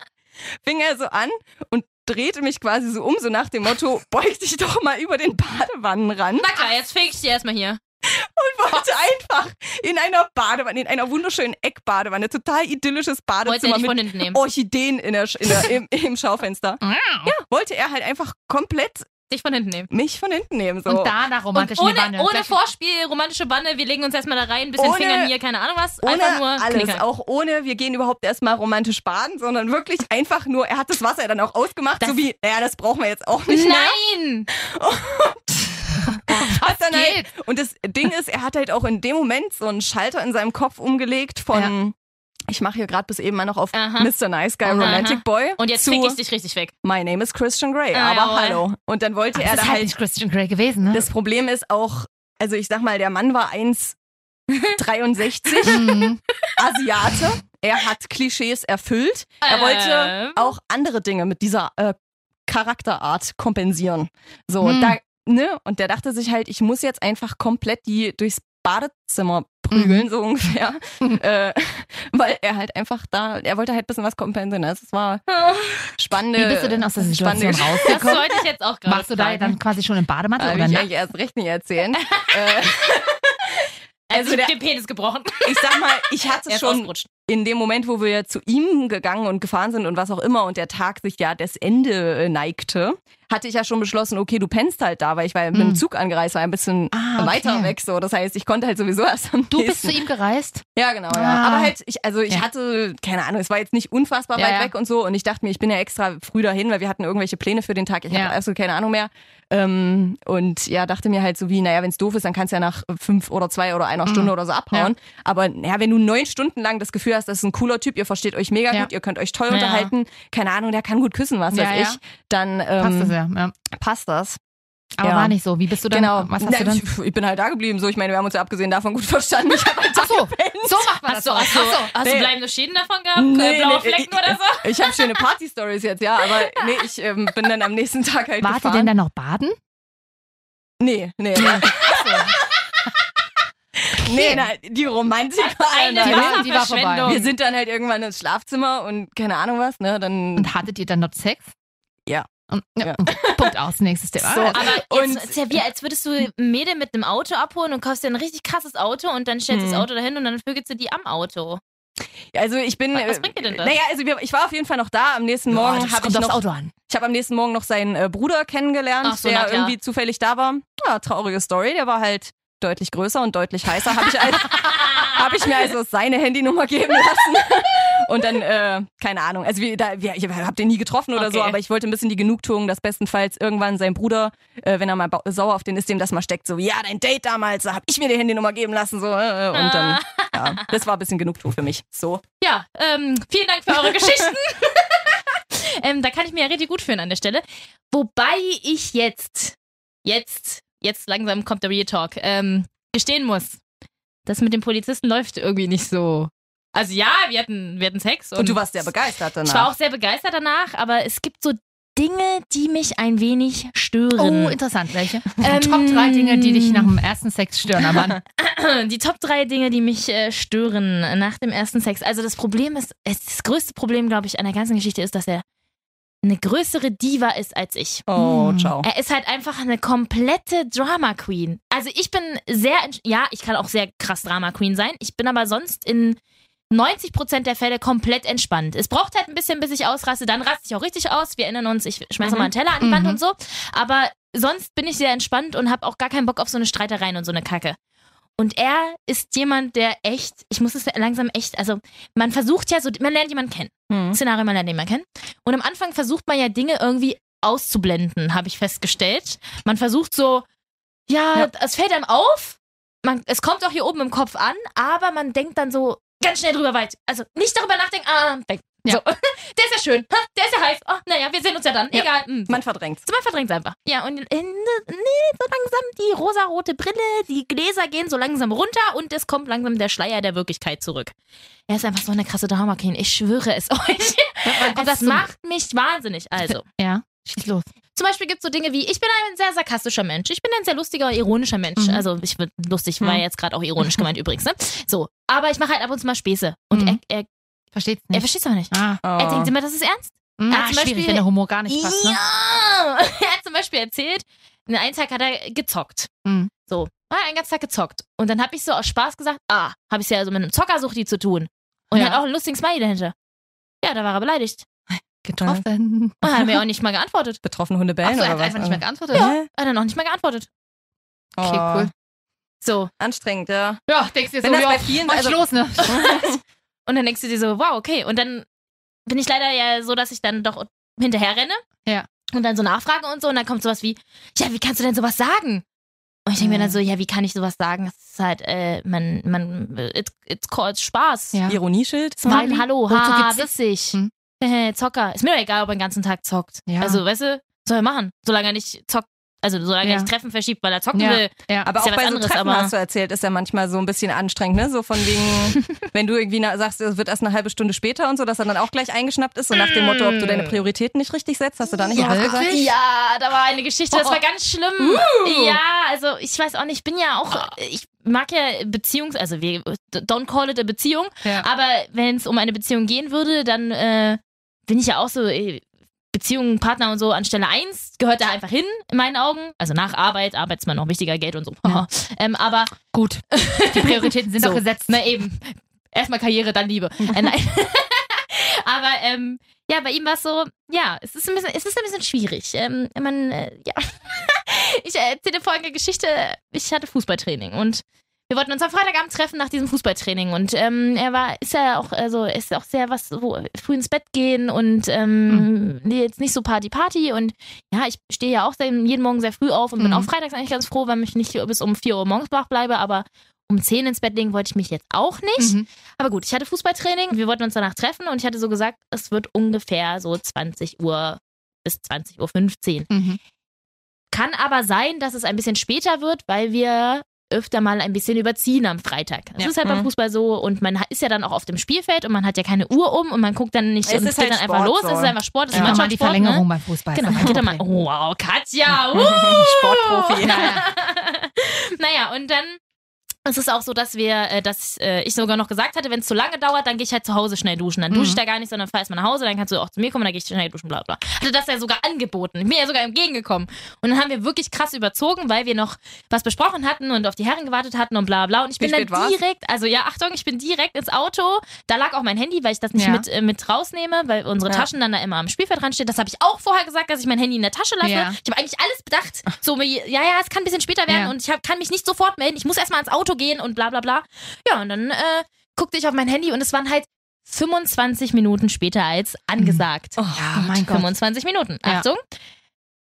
fing er so an und drehte mich quasi so um, so nach dem Motto, beug dich doch mal über den Badewannenrand. Na klar, jetzt feg ich dir erstmal hier. und wollte einfach in einer Badewanne, in einer wunderschönen Eckbadewanne, total idyllisches er Badezimmer mit. Orchideen in der, in der, im, im Schaufenster. Ja, wollte er halt einfach komplett Dich von hinten nehmen. mich von hinten nehmen. So. Und danach romantisch Und in die ohne, ohne Vorspiel, romantische Banne, wir legen uns erstmal da rein, bisschen Ohne- Fingern hier, keine Ahnung was. Einfach nur alles, Knicker. auch ohne, wir gehen überhaupt erstmal romantisch baden, sondern wirklich einfach nur, er hat das Wasser dann auch ausgemacht, Das- so wie, naja, das brauchen wir jetzt auch nicht mehr. Nein! <laughs> Hat dann halt, und das Ding ist, er hat halt auch in dem Moment so einen Schalter in seinem Kopf umgelegt von, ich mache hier gerade bis eben mal noch auf Aha. Mr. Nice Guy Aha. Romantic Boy. Und jetzt fick ich dich richtig weg. My name is Christian Grey, Ah, aber jawohl. hallo. Und dann wollte Das er ist da halt halt nicht Christian Grey gewesen, ne? Das Problem ist auch, also ich sag mal, der Mann war 1,63, <laughs> Mhm. Asiate. Er hat Klischees erfüllt. Er Ähm. wollte auch andere Dinge mit dieser äh, Charakterart kompensieren. So, Hm. da, ne? Und der dachte sich halt, ich muss jetzt einfach komplett die durchs Badezimmer prügeln, so ungefähr. <laughs> äh, weil er halt einfach da, er wollte halt ein bisschen was kompensieren. Das war <laughs> spannende. Wie bist du denn aus der Situation spannende- Das rausgekommen? wollte ich jetzt auch gerade Machst du da dann quasi schon im Bademantel Habe oder ich nackt? eigentlich erst recht nicht erzählen. <laughs> äh, Also, also der- den Penis gebrochen. ich sag mal, ich <laughs> hatte schon in dem Moment, wo wir zu ihm gegangen und gefahren sind und was auch immer und der Tag sich ja das Ende äh, neigte, hatte ich ja schon beschlossen, okay, du pennst halt da, weil ich war mit dem Hm. Zug angereist, war ein bisschen Ah, okay. weiter weg so. Das heißt, ich konnte halt sowieso erst am Du bist zu ihm gereist? Ja, genau, ja. Ah. Aber halt, ich, also ich Ja. hatte, keine Ahnung, es war jetzt nicht unfassbar Ja, weit weg und so. Und ich dachte mir, ich bin ja extra früh dahin, weil wir hatten irgendwelche Pläne für den Tag. Ich Ja. habe absolut keine Ahnung mehr. Ähm, und ja, dachte mir halt so wie, naja, wenn es doof ist, dann kannst du ja nach fünf oder zwei oder einer Stunde oder so abhauen. Aber naja, wenn du neun Stunden lang das Gefühl hast, das ist ein cooler Typ, ihr versteht euch mega Ja. gut, ihr könnt euch toll Ja. unterhalten, keine Ahnung, der kann gut küssen, was Ja, weiß ja. ich, dann ähm, Passt das ja. ja. passt das. Aber Ja. war nicht so. Wie bist du dann? genau. Was hast Na, du dann? Ich, ich bin halt da geblieben. So, ich meine, wir haben uns ja abgesehen davon gut verstanden. Ich habe halt Ach so, so macht man Hast du, das. hast du, hast Nee. du bleibende Schäden davon gehabt? Nee, äh, blaue nee, Flecken ich, oder so? Ich habe schöne Party-Stories jetzt, ja, aber <laughs> nee, ich ähm, bin dann am nächsten Tag halt Wart ihr gefahren. denn dann noch baden? Nee, nee, nee. <laughs> nee, na, die Romantik war Eine dann die halt- war- die war vorbei. Wir sind dann halt irgendwann ins Schlafzimmer und keine Ahnung was, ne, dann Und hattet ihr dann noch Sex? Ja. Und, ja. <laughs> Punkt aus, nächstes Thema. So. Aber Und- jetzt ist ja wie, als würdest du ein Mädel mit einem Auto abholen und kaufst dir ein richtig krasses Auto und dann stellst du Hm. das Auto dahin und dann vögelst du die am Auto. also ich bin Was äh, bringt dir denn das? Naja, also ich war auf jeden Fall noch da. Am nächsten Morgen das habe ich noch Auto an. Ich habe am nächsten Morgen noch seinen äh, Bruder kennengelernt, so, der irgendwie zufällig da war. Ja, traurige Story. Der war halt deutlich größer und deutlich heißer. Habe ich, <laughs> hab ich mir also seine Handynummer geben lassen. Und dann, äh, keine Ahnung, also wir, da, wir, ich hab den nie getroffen oder so, Okay. aber ich wollte ein bisschen die Genugtuung, dass bestenfalls irgendwann sein Bruder, äh, wenn er mal sauer auf den ist, dem das mal steckt, so, ja, dein Date damals, da hab ich mir die Handynummer geben lassen, so, äh, und dann, ja, das war ein bisschen Genugtuung für mich. So. Ja, ähm, vielen Dank für eure Geschichten. <laughs> ähm, da kann ich mir ja richtig gut führen an der Stelle. Wobei ich jetzt, jetzt, jetzt langsam kommt der Real Talk, ähm, gestehen muss, das mit dem Polizisten läuft irgendwie nicht so. Also ja, wir hatten, wir hatten Sex und, Und du warst sehr begeistert danach. ich war auch sehr begeistert danach, aber es gibt so Dinge, die mich ein wenig stören. Oh, interessant. Welche? Ähm, Top drei Dinge, die dich nach dem ersten Sex stören. Aber <laughs> Die Top drei Dinge, die mich äh, stören nach dem ersten Sex. Also das Problem ist, es, das größte Problem, glaube ich, an der ganzen Geschichte ist, dass er eine größere Diva ist als ich. Oh, Hm. ciao. Er ist halt einfach eine komplette Drama Queen. Also ich bin sehr, ja, ich kann auch sehr krass Drama Queen sein. Ich bin aber sonst in 90% der Fälle komplett entspannt. Es braucht halt ein bisschen, bis ich ausraste. Dann raste ich auch richtig aus. Wir erinnern uns, ich schmeiße Mhm. mal einen Teller an die Wand Mhm. und so. Aber sonst bin ich sehr entspannt und habe auch gar keinen Bock auf so eine Streitereien und so eine Kacke. Und er ist jemand, der echt, ich muss es langsam echt, also man versucht ja so, man lernt jemanden kennen. Hm. Szenario, man lernt jemanden kennen. Und am Anfang versucht man ja Dinge irgendwie auszublenden, habe ich festgestellt. Man versucht so, ja, Ja. es fällt einem auf, man, es kommt auch hier oben im Kopf an, aber man denkt dann so ganz schnell drüber weit. Also nicht darüber nachdenken, ah, weg. Ja. So. <laughs> Der ist ja schön, der ist ja heiß. Oh, naja, wir sehen uns ja dann. Ja. Egal. hm, so. Man verdrängt. So, man verdrängt einfach. Ja, und in, nee, so langsam die rosarote Brille, die Gläser gehen so langsam runter und es kommt langsam der Schleier der Wirklichkeit zurück. Er ist einfach so eine krasse Drama Queen. Ich schwöre es <laughs> euch. Und das macht mich wahnsinnig. Also, <laughs> ja, schieß los. Zum Beispiel gibt es so Dinge wie, ich bin ein sehr sarkastischer Mensch. Ich bin ein sehr lustiger, ironischer Mensch. Mhm. Also, ich bin lustig, war Mhm. jetzt gerade auch ironisch gemeint <laughs> übrigens, ne? So. Aber ich mache halt ab und zu mal Späße. Und Mhm. er, er, Versteht's er nicht. versteht es aber nicht. ah. Er Oh. denkt immer, das ist ernst. Mhm. Ah, schwierig, Beispiel- wenn der Humor gar nicht passt. Ne? Ja! <laughs> Er hat zum Beispiel erzählt, an einem Tag hat er gezockt. Mhm. So, er hat einen ganzen Tag gezockt. Und dann habe ich so aus Spaß gesagt, ah, habe ich ja so mit einem Zockersuchti zu tun. Und Ja. er hat auch einen lustigen Smiley dahinter. Ja, da war er beleidigt. Getroffen. Und hat mir auch nicht mal geantwortet. Betroffene Hunde Ach bellen so, er oder hat was? einfach nicht mehr geantwortet. Ja. Er hat dann auch nicht mal geantwortet. Okay, Oh, cool. So. Anstrengend, ja. Ja, denkst du Wenn so, das ja, bei vielen- mach ich also- los, ne? <laughs> Und dann denkst du dir so, wow, okay. Und dann bin ich leider ja so, dass ich dann doch hinterher renne. Ja. Und dann so nachfrage und so. Und dann kommt sowas wie, ja, wie kannst du denn sowas sagen? Und ich denke mir dann so, ja, wie kann ich sowas sagen? Das ist halt, äh, man, man, it, it's called Spaß. Ja. Ironieschild? Mann, hallo, haha, witzig. Hm. Zocker. Ist mir doch egal, ob er den ganzen Tag zockt. Ja. Also, weißt du, soll er machen. Solange er nicht zockt, also solange Ja. er nicht Treffen verschiebt, weil er zocken Ja. will. Ja. Aber Ist auch ja was bei so anderes, Treffen aber- hast du erzählt, ist ja manchmal so ein bisschen anstrengend, ne? So von wegen, <laughs> wenn du irgendwie na- sagst, es wird erst eine halbe Stunde später und so, dass er dann auch gleich eingeschnappt ist, so nach dem Motto, ob du deine Prioritäten nicht richtig setzt, hast du da nicht Ja, was gesagt? Ja, da war eine Geschichte, das Oh. war ganz schlimm. Ja, also ich weiß auch nicht, ich bin ja auch, ich mag ja Beziehungs-, also wir, don't call it a Beziehung, Ja. aber wenn es um eine Beziehung gehen würde, dann äh, bin ich ja auch so, Beziehungen, Partner und so an Stelle 1 gehört da einfach hin, in meinen Augen. Also nach Arbeit, Arbeit ist mal noch wichtiger, Geld und so. Ja. <laughs> ähm, aber Gut. Die Prioritäten sind <laughs> So. doch gesetzt. na eben. Erstmal Karriere, dann Liebe. <laughs> Äh, nein. Aber ähm, ja, bei ihm war es so, ja, es ist ein bisschen, es ist ein bisschen schwierig. Ähm, man, äh, ja. ich äh, erzähle folgende Geschichte. Ich hatte Fußballtraining und wir wollten uns am Freitagabend treffen nach diesem Fußballtraining und ähm, er war, ist ja auch, also ist auch sehr was, wo früh ins Bett gehen und ähm, nee, jetzt nicht so Party Party und ja, ich stehe ja auch jeden Morgen sehr früh auf und bin Mhm. auch freitags eigentlich ganz froh, weil ich nicht bis um 4 Uhr morgens wach bleibe, aber um 10 ins Bett legen wollte ich mich jetzt auch nicht. Mhm. Aber gut, ich hatte Fußballtraining, wir wollten uns danach treffen und ich hatte so gesagt, es wird ungefähr so 20 Uhr bis 20 Uhr 15. Mhm. Kann aber sein, dass es ein bisschen später wird, weil wir öfter mal ein bisschen überziehen am Freitag. Das Ja. ist halt beim Mhm. Fußball so und man ist ja dann auch auf dem Spielfeld und man hat ja keine Uhr um und man guckt dann nicht Es und ist steht halt dann einfach Sport los. so. Es ist einfach Sport, es Ja, ist mal die Mannschaftssport. Verlängerung Ne? beim Fußball. ist Genau, kein geht er mal. Wow, Katja! Uh. <laughs> Sportprofi. <laughs> naja, und dann ist es auch so, dass wir, äh, dass äh, ich sogar noch gesagt hatte, wenn es zu lange dauert, dann gehe ich halt zu Hause schnell duschen. Dann dusche ich Mhm. da gar nicht, sondern fahr erstmal nach Hause, dann kannst du auch zu mir kommen, dann gehe ich schnell duschen, bla bla. Hatte das ja sogar angeboten. Ich bin ja sogar entgegengekommen. Und dann haben wir wirklich krass überzogen, weil wir noch was besprochen hatten und auf die Herren gewartet hatten und bla bla. Und ich bin dann war's? direkt, also ja, Achtung, ich bin direkt ins Auto. Da lag auch mein Handy, weil ich das nicht Ja. mit, äh, mit rausnehme, weil unsere Ja. Taschen dann da immer am Spielfeld dran stehen. Das habe ich auch vorher gesagt, dass ich mein Handy in der Tasche lasse. Ja. Ich habe eigentlich alles bedacht. So, ja, ja, es kann ein bisschen später werden und ich hab, kann mich nicht sofort melden. Ich muss erstmal ans Auto gehen und bla bla bla. Ja, und dann äh, guckte ich auf mein Handy und es waren halt 25 Minuten später als angesagt. Oh, Ja, mein Gott. 25 Minuten. Ja. Achtung.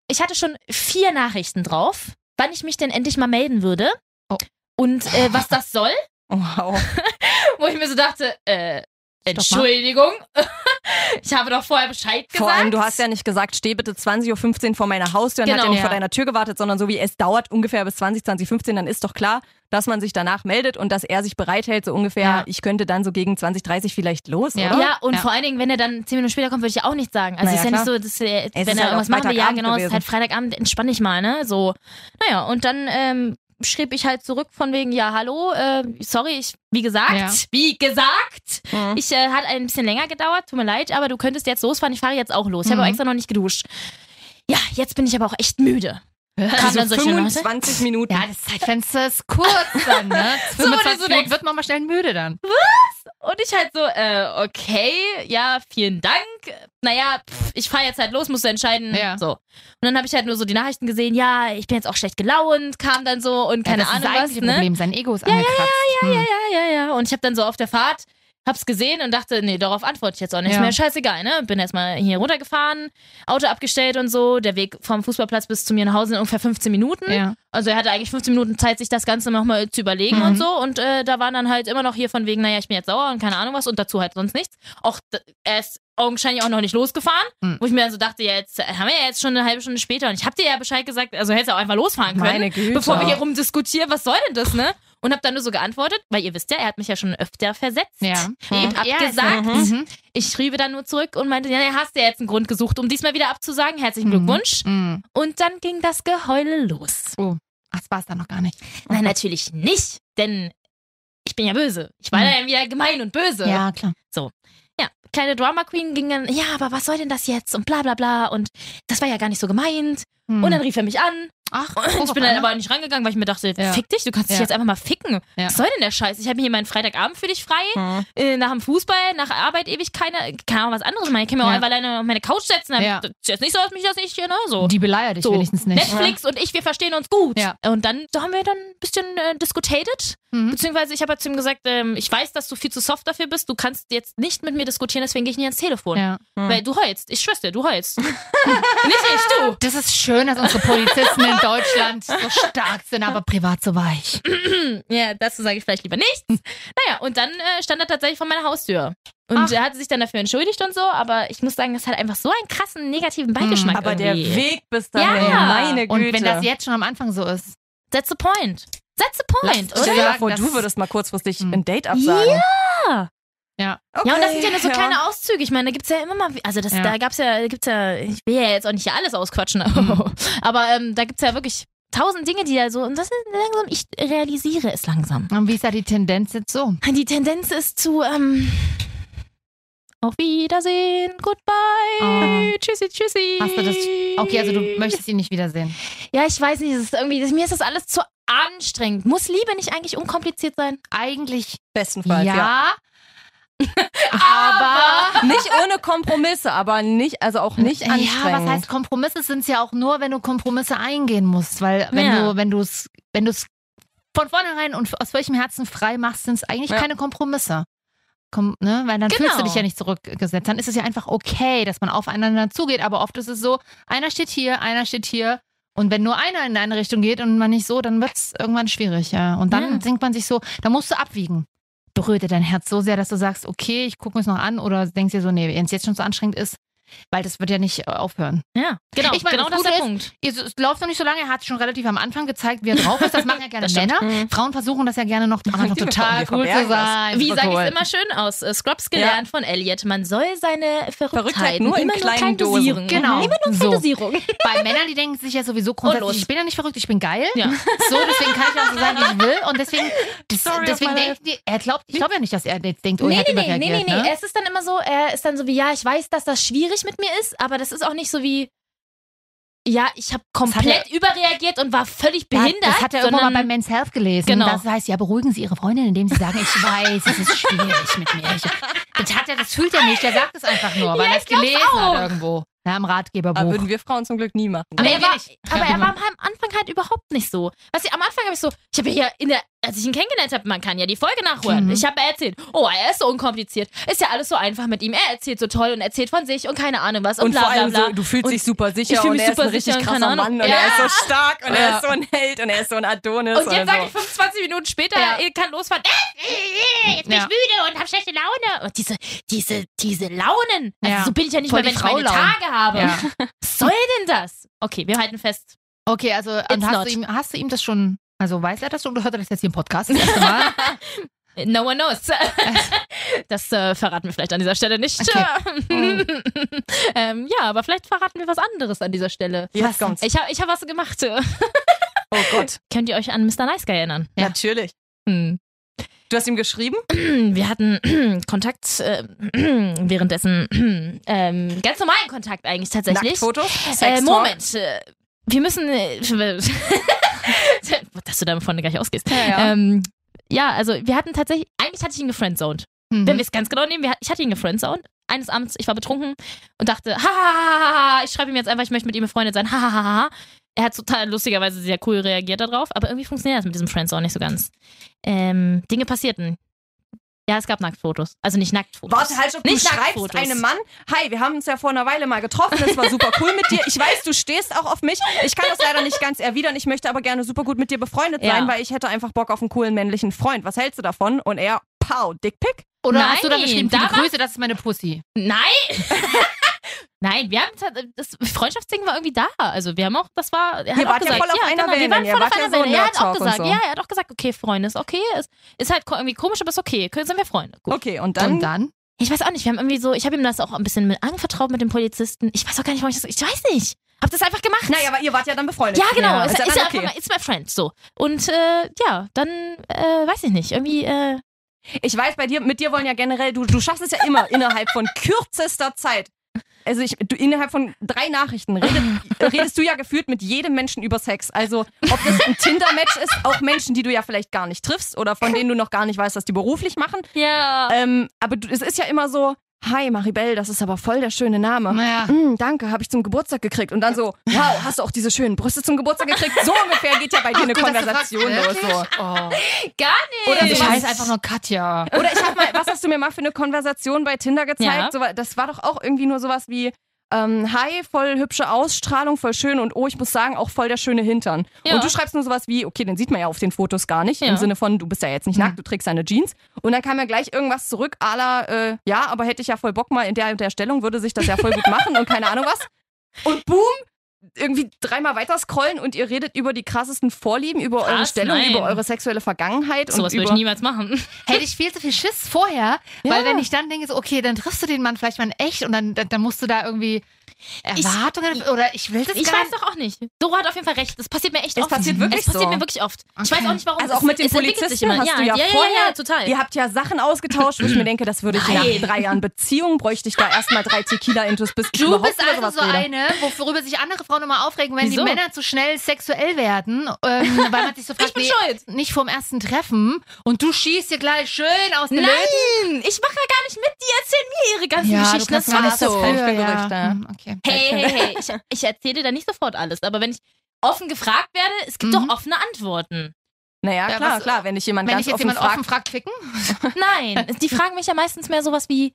Ich hatte schon vier Nachrichten drauf, wann ich mich denn endlich mal melden würde. Oh. Und äh, was das soll, Wow. <laughs> wo ich mir so dachte, äh, Entschuldigung, <laughs> ich habe doch vorher Bescheid gesagt. Vor allem, du hast ja nicht gesagt, steh bitte 20.15 Uhr vor meiner Haustür und hat Genau. ja nicht Ja. vor deiner Tür gewartet, sondern so wie es dauert ungefähr bis 20, 20.15 dann ist doch klar, dass man sich danach meldet und dass er sich bereithält, so ungefähr, Ja. ich könnte dann so gegen 20, 30 vielleicht los, Ja. oder? Ja, und vor allen Dingen, wenn er dann zehn Minuten später kommt, würde ich ja auch nichts sagen. Also Naja, ist ja nicht klar. so, dass er, wenn er halt irgendwas machen will, ja genau, es ist gewesen. halt Freitagabend, entspann ich mal, ne? So, naja, und dann ähm, schrieb ich halt zurück von wegen, ja, hallo, äh, sorry, ich, wie gesagt, Ja. <laughs> wie gesagt, Mhm. ich äh, hat ein bisschen länger gedauert, tut mir leid, aber du könntest jetzt losfahren, ich fahre jetzt auch los. Ich habe Mhm. auch extra noch nicht geduscht. Ja, jetzt bin ich aber auch echt müde. Also dann solche Nachrichten? 25 Minuten. Ja, das Zeitfenster ist kurz dann, ne? <laughs> So, wo du 25 so Minuten wird man mal schnell müde dann. Und ich halt so, äh, okay, ja, vielen Dank. Naja, pff, ich fahre jetzt halt los, musst du entscheiden. Ja. So. Und dann habe ich halt nur so die Nachrichten gesehen, ja, ich bin jetzt auch schlecht gelaunt, kam dann so und keine ja, das Ahnung ist was, eigentliche ne? Problem. Sein Ego ist angekratzt. Ja, ja, Ja, ja, ja. Und ich habe dann so auf der Fahrt, hab's gesehen und dachte, nee, darauf antworte ich jetzt auch nicht. Ja. Mir scheißegal, ne? Bin erstmal hier runtergefahren, Auto abgestellt und so. Der Weg vom Fußballplatz bis zu mir nach Hause sind ungefähr 15 Minuten. ja. Also er hatte eigentlich 15 Minuten Zeit, sich das Ganze nochmal zu überlegen Mhm. und so. Und äh, da waren dann halt immer noch hier von wegen, naja, ich bin jetzt sauer und keine Ahnung was und dazu halt sonst nichts. Auch er ist augenscheinlich auch noch nicht losgefahren, Mhm. wo ich mir dann so dachte, ja, jetzt haben wir ja jetzt schon eine halbe Stunde später und ich hab dir ja Bescheid gesagt, also hättest du auch einfach losfahren können, bevor wir hier rumdiskutieren, was soll denn das, ne? Und hab dann nur so geantwortet, weil ihr wisst ja, er hat mich ja schon öfter versetzt. Ja. Und ist- abgesagt. Mhm. Ich schrieb dann nur zurück und meinte, ja, ja, hast du jetzt einen Grund gesucht, um diesmal wieder abzusagen. Herzlichen Mhm. Glückwunsch. Mhm. Und dann ging das Geheule los. Oh, ach, das war es dann noch gar nicht. Nein, natürlich nicht, denn ich bin ja böse. Ich war Hm. dann wieder gemein und böse. Ja, klar. Ja, kleine Drama Queen ging dann, ja, aber was soll denn das jetzt und bla bla bla und das war ja gar nicht so gemeint. Mhm. Und dann rief er mich an ach, und ich bin dann aber nicht rangegangen, weil ich mir dachte, Ja. fick dich, du kannst dich Ja. jetzt einfach mal ficken. Ja. Was soll denn der Scheiß? Ich habe hier meinen Freitagabend für dich frei, Mhm. äh, nach dem Fußball, nach Arbeit ewig keine, keine Ahnung, was anderes machen. Ich kann mir auch einfach alleine auf meine Couch setzen. Das ist jetzt nicht so, dass mich das nicht, ne, so. Die beleiert dich So, wenigstens nicht. Netflix und ich, wir verstehen uns gut. Und dann da haben wir dann ein bisschen äh, diskutiert. Mhm. Beziehungsweise ich habe halt zu ihm gesagt, ähm, ich weiß, dass du viel zu soft dafür bist. Du kannst jetzt nicht mit mir diskutieren, deswegen gehe ich nicht ans Telefon. Ja. Weil du heulst. Ich schwör's dir, du heulst. <laughs> nicht ich, du. Das ist schön, dass unsere Polizisten in Deutschland so stark sind, aber privat so weich. Ja, dazu sage ich vielleicht lieber nichts. Naja, und dann äh, stand er tatsächlich vor meiner Haustür. Und Ach. er hatte sich dann dafür entschuldigt und so, aber ich muss sagen, das hat einfach so einen krassen negativen Beigeschmack. Aber der irgendwie. Weg bis dahin, Ja. meine Güte. Und wenn das jetzt schon am Anfang so ist. That's the point. That's the point, Stell dir vor, du würdest mal kurzfristig Hm. ein Date absagen. Ja. Ja. Okay, Ja, und das sind ja nur so ja. kleine Auszüge. Ich meine, da gibt's ja immer mal, also das, Ja. da gab's ja, gibt's ja, ich will ja jetzt auch nicht hier alles ausquatschen, <laughs> aber ähm, da gibt's ja wirklich tausend Dinge, die ja so, und das ist langsam, ich realisiere es langsam. Und wie ist da die Tendenz jetzt so? Die Tendenz ist zu, ähm, auf Wiedersehen, goodbye, Oh. tschüssi, tschüssi. Hast du das? Okay, also du möchtest ihn nicht wiedersehen. Ja, ich weiß nicht, es ist irgendwie, mir ist das alles zu anstrengend. Muss Liebe nicht eigentlich unkompliziert sein? Eigentlich Bestenfalls, ja. ja. Aber Nicht ohne Kompromisse, aber nicht, also auch nicht anstrengend. Ja, was heißt Kompromisse sind ja auch nur, wenn du Kompromisse eingehen musst, weil wenn Ja. du wenn du es wenn du es von vornherein und aus welchem Herzen frei machst, sind es eigentlich Ja. keine Kompromisse. Kom ne? Weil dann Genau. fühlst du dich ja nicht zurückgesetzt. Dann ist es ja einfach okay, dass man aufeinander zugeht. Aber oft ist es so, einer steht hier, einer steht hier. Und wenn nur einer in eine Richtung geht und man nicht so, dann wird es irgendwann schwierig. Ja. Und dann Ja. denkt man sich so, da musst du abwiegen. Berührt dir dein Herz so sehr, dass du sagst, okay, ich gucke mir es noch an oder denkst dir so, nee, wenn es jetzt schon so anstrengend ist, weil das wird ja nicht äh, aufhören. Ja, genau, Ich meine, genau das das ist der Punkt. Es, es läuft noch nicht so lange, er hat schon relativ am Anfang gezeigt, wie er drauf ist. Das machen ja <laughs> gerne. Männer. Mhm. Frauen versuchen das ja gerne noch, auch noch total cool zu sein. Wie sage ich es immer schön aus? Äh, Scrubs gelernt von Elliot. Man soll seine Verrücktheit, Verrücktheit nur in immer kleinen klein Dosen. dosieren. Genau. Immer nur So. Dosierung. <laughs> Bei Männern, die denken sich ja sowieso Und grundsätzlich, ich bin ja nicht verrückt, ich bin geil. Ja. So, deswegen kann ich auch so sagen, wie ich will. Und deswegen, das, of deswegen denkt die, er glaubt, ich glaube ja nicht, dass er jetzt denkt, oh, Nee, er hat nee, nee, nee, nee, nee. Ne? Es ist dann immer so, er ist dann so wie, ja, ich weiß, dass das schwierig mit mir ist, aber das ist auch nicht so wie, ja, ich habe komplett überreagiert und war völlig behindert. Das hat er irgendwann mal bei Men's Health gelesen. Genau. Das heißt, ja, beruhigen Sie Ihre Freundin, indem Sie sagen, ich weiß, es ist schwierig mit mir. Ich, das, hat er, das fühlt er nicht, der sagt es einfach nur, weil Ja, er es gelesen auch. hat irgendwo. Ja, im Aber Ratgeberbuch. würden wir Frauen zum Glück nie machen. Aber, Nee, er war, aber er war am Anfang halt überhaupt nicht so. Weißt du, am Anfang habe ich so, ich habe ja hier in der als ich ihn kennengelernt habe, man kann ja die Folge nachholen. Ich habe erzählt, oh, er ist so unkompliziert. Ist ja alles so einfach mit ihm. Er erzählt so toll und erzählt von sich und keine Ahnung was und, Und bla vor bla allem bla. so, du fühlst und dich super ich sicher fühl und mich er ist super ein richtig sicher und krasser Ahnung. Mann und Ja. er ist so stark und er Ja. ist so ein Held und er ist so ein Adonis. Und jetzt so. sage ich 25 Minuten später, Ja. er kann losfahren. Äh, jetzt bin ich müde und habe schlechte Laune. Und diese, diese, diese Launen. Also so bin ich ja nicht Voll mehr, die wenn ich meine. Tage habe. Was soll denn das? Okay, wir halten fest. Okay, also und hast du, ihm, hast du ihm das schon, also weiß er das schon oder hört er das jetzt hier im Podcast das erste Mal? <laughs> No one knows. <laughs> Das äh, verraten wir vielleicht an dieser Stelle nicht. Okay. <laughs> ähm, ja, aber vielleicht verraten wir was anderes an dieser Stelle. Jetzt kommt's. Ich habe ich hab was gemacht. Oh Gott. Könnt ihr euch an Mr. Nice Guy erinnern? Ja. Natürlich. Hm. Du hast ihm geschrieben? <clears throat> Wir hatten <clears throat> Kontakt äh, <clears throat> währenddessen, ähm, ganz normalen Kontakt eigentlich tatsächlich. Nacktfotos? Äh? Moment, äh, wir müssen, <laughs> dass du davon gleich ausgehst. Ja, ja. Ähm, ja, also wir hatten tatsächlich, eigentlich hatte ich ihn gefriendzoned. Mhm. Wenn wir es ganz genau nehmen, wir, ich hatte ihn gefriendzoned. Eines Abends, ich war betrunken und dachte, hahaha, ich schreibe ihm jetzt einfach, ich möchte mit ihm befreundet sein, hahaha. Er hat total lustigerweise sehr cool reagiert darauf, aber irgendwie funktioniert das mit diesem Friendzone nicht so ganz. Ähm, Dinge passierten. Ja, es gab Nacktfotos. Also nicht Nacktfotos. Warte, halt, ob du Nicht schreibst Nacktfotos. einem Mann, hi, wir haben uns ja vor einer Weile mal getroffen, das war super cool mit dir. Ich weiß, du stehst auch auf mich. Ich kann das leider nicht ganz erwidern. Ich möchte aber gerne super gut mit dir befreundet Ja. sein, weil ich hätte einfach Bock auf einen coolen männlichen Freund. Was hältst du davon? Und er, pow, Dickpick? Oder hast du dann Nein, geschrieben, da viele Grüße, das ist meine Pussy. Nein! <laughs> <laughs> Nein, wir haben tats- das Freundschaftsding war irgendwie da. Also wir haben auch, das war. Er auch wart ja gesagt, voll auf ja, einer genau, wir waren voll auf einer so Wellenlänge. Er hat auch gesagt, so. ja, er hat auch gesagt, okay, Freunde, ist okay, ist, ist halt irgendwie komisch, aber ist okay, Können- sind wir Freunde. Gut. Okay, und dann, Und dann? Ich weiß auch nicht, wir haben irgendwie so, ich habe ihm das auch ein bisschen mit anvertraut mit dem Polizisten. Ich weiß auch gar nicht, warum ich das, ich weiß nicht. Hab das einfach gemacht. naja, aber ihr wart ja dann befreundet. ja, genau, Ja, ist, ist ja ist, okay. einfach it's my friend, so. Und äh, ja, dann, äh, weiß ich nicht, irgendwie, äh, Ich weiß, bei dir, mit dir wollen ja generell, du, du schaffst es ja immer <laughs> innerhalb von kürzester Zeit. Also ich, du, innerhalb von drei Nachrichten redet, <laughs> redest du ja gefühlt mit jedem Menschen über Sex. Also ob das ein Tinder-Match ist, auch Menschen, die du ja vielleicht gar nicht triffst oder von <laughs> denen du noch gar nicht weißt, was die beruflich machen. ja. Ähm, aber du, es ist ja immer so, hi Maribel, das ist aber voll der schöne Name. Naja. Mm, danke, habe ich zum Geburtstag gekriegt. Und dann so, wow, hast du auch diese schönen Brüste zum Geburtstag gekriegt? So ungefähr geht ja bei <laughs> dir eine Gut, dass du Konversation los. So. Oh. <laughs> Gar nicht. Oder Ich heiße einfach nur Katja. Oder ich hab mal, was hast du mir mal für eine Konversation bei Tinder gezeigt? Ja. So, das war doch auch irgendwie nur sowas wie, ähm, hi, voll hübsche Ausstrahlung, voll schön und oh, ich muss sagen, auch voll der schöne Hintern. Ja. Und du schreibst nur sowas wie, okay, den sieht man ja auf den Fotos gar nicht, Ja. im Sinne von, du bist ja jetzt nicht Hm. nackt, du trägst deine Jeans. Und dann kam ja gleich irgendwas zurück, à la, äh, ja, aber hätte ich ja voll Bock mal in der, und der Stellung, würde sich das ja voll gut machen und keine Ahnung was. Und boom, irgendwie dreimal weiter scrollen und ihr redet über die krassesten Vorlieben, über eure Krass, Stellung, nein. über eure sexuelle Vergangenheit Sowas und würde ich niemals machen. <laughs> Hätte ich viel zu viel Schiss vorher, Ja. weil wenn ich dann denke, so, okay, dann triffst du den Mann vielleicht mal in echt und dann, dann, dann musst du da irgendwie Erwartungen oder ich will das Ich gar weiß doch auch nicht. Dora hat auf jeden Fall recht. Das passiert mir echt Es oft. passiert wirklich es passiert so. mir wirklich oft. Ich Okay. weiß auch nicht, warum. Also auch mit den Polizisten hast ja, du ja ja, vorher, ja, ja, total. Ihr habt ja Sachen ausgetauscht, wo ich mir denke, das würde ich Nein. nach drei Jahren Beziehung, bräuchte ich da <laughs> erstmal drei Tequila-Intus, bis ich Du bist also so rede. eine, wo- worüber sich andere Frauen immer aufregen, wenn Wieso? die Männer zu schnell sexuell werden, ähm, <laughs> weil man sich so fragt, ich bin schuld. nicht vorm ersten Treffen und du schießt dir gleich schön aus den Nein, Löten. ich mache ja gar nicht mit. Die erzählen mir ihre ganzen Ja, Geschichten. Das war nicht so. früher, für ja. Gerüchte. Okay. Hey, hey, hey. Ich, ich erzähle dir da nicht sofort alles. Aber wenn ich offen gefragt werde, es gibt Mhm. doch offene Antworten. Naja, Ja, klar, was- klar, wenn dich jemand Wenn ganz ich jetzt offen jemand fragt, offen fragt, ficken? <laughs> Nein, die fragen mich ja meistens mehr sowas wie,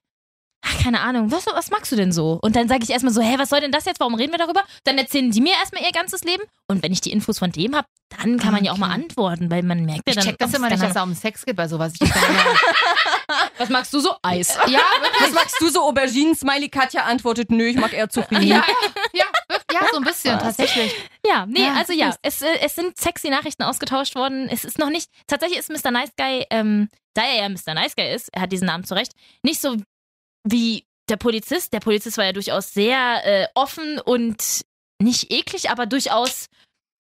ach, keine Ahnung, was, was magst du denn so? Und dann sage ich erstmal so, hä, was soll denn das jetzt? Warum reden wir darüber? Dann erzählen die mir erstmal ihr ganzes Leben. Und wenn ich die Infos von dem habe, dann kann man ja auch mal antworten, weil man merkt ja Ich dann. check das immer nicht, dass es um Sex geht bei sowas. Ich <laughs> Was magst du so? Eis. <laughs> ja, was magst du so Auberginen-Smiley? Katja antwortet, nö, ich mag eher Zucchini. ja, ja, ja, so ein bisschen tatsächlich. Ja, nee, Ja, also ja, es, äh, es sind sexy Nachrichten ausgetauscht worden. Es ist noch nicht, tatsächlich ist Mr. Nice Guy, ähm, da er ja Mr. Nice Guy ist, er hat diesen Namen zurecht, nicht so wie der Polizist. Der Polizist war ja durchaus sehr äh, offen und nicht eklig, aber durchaus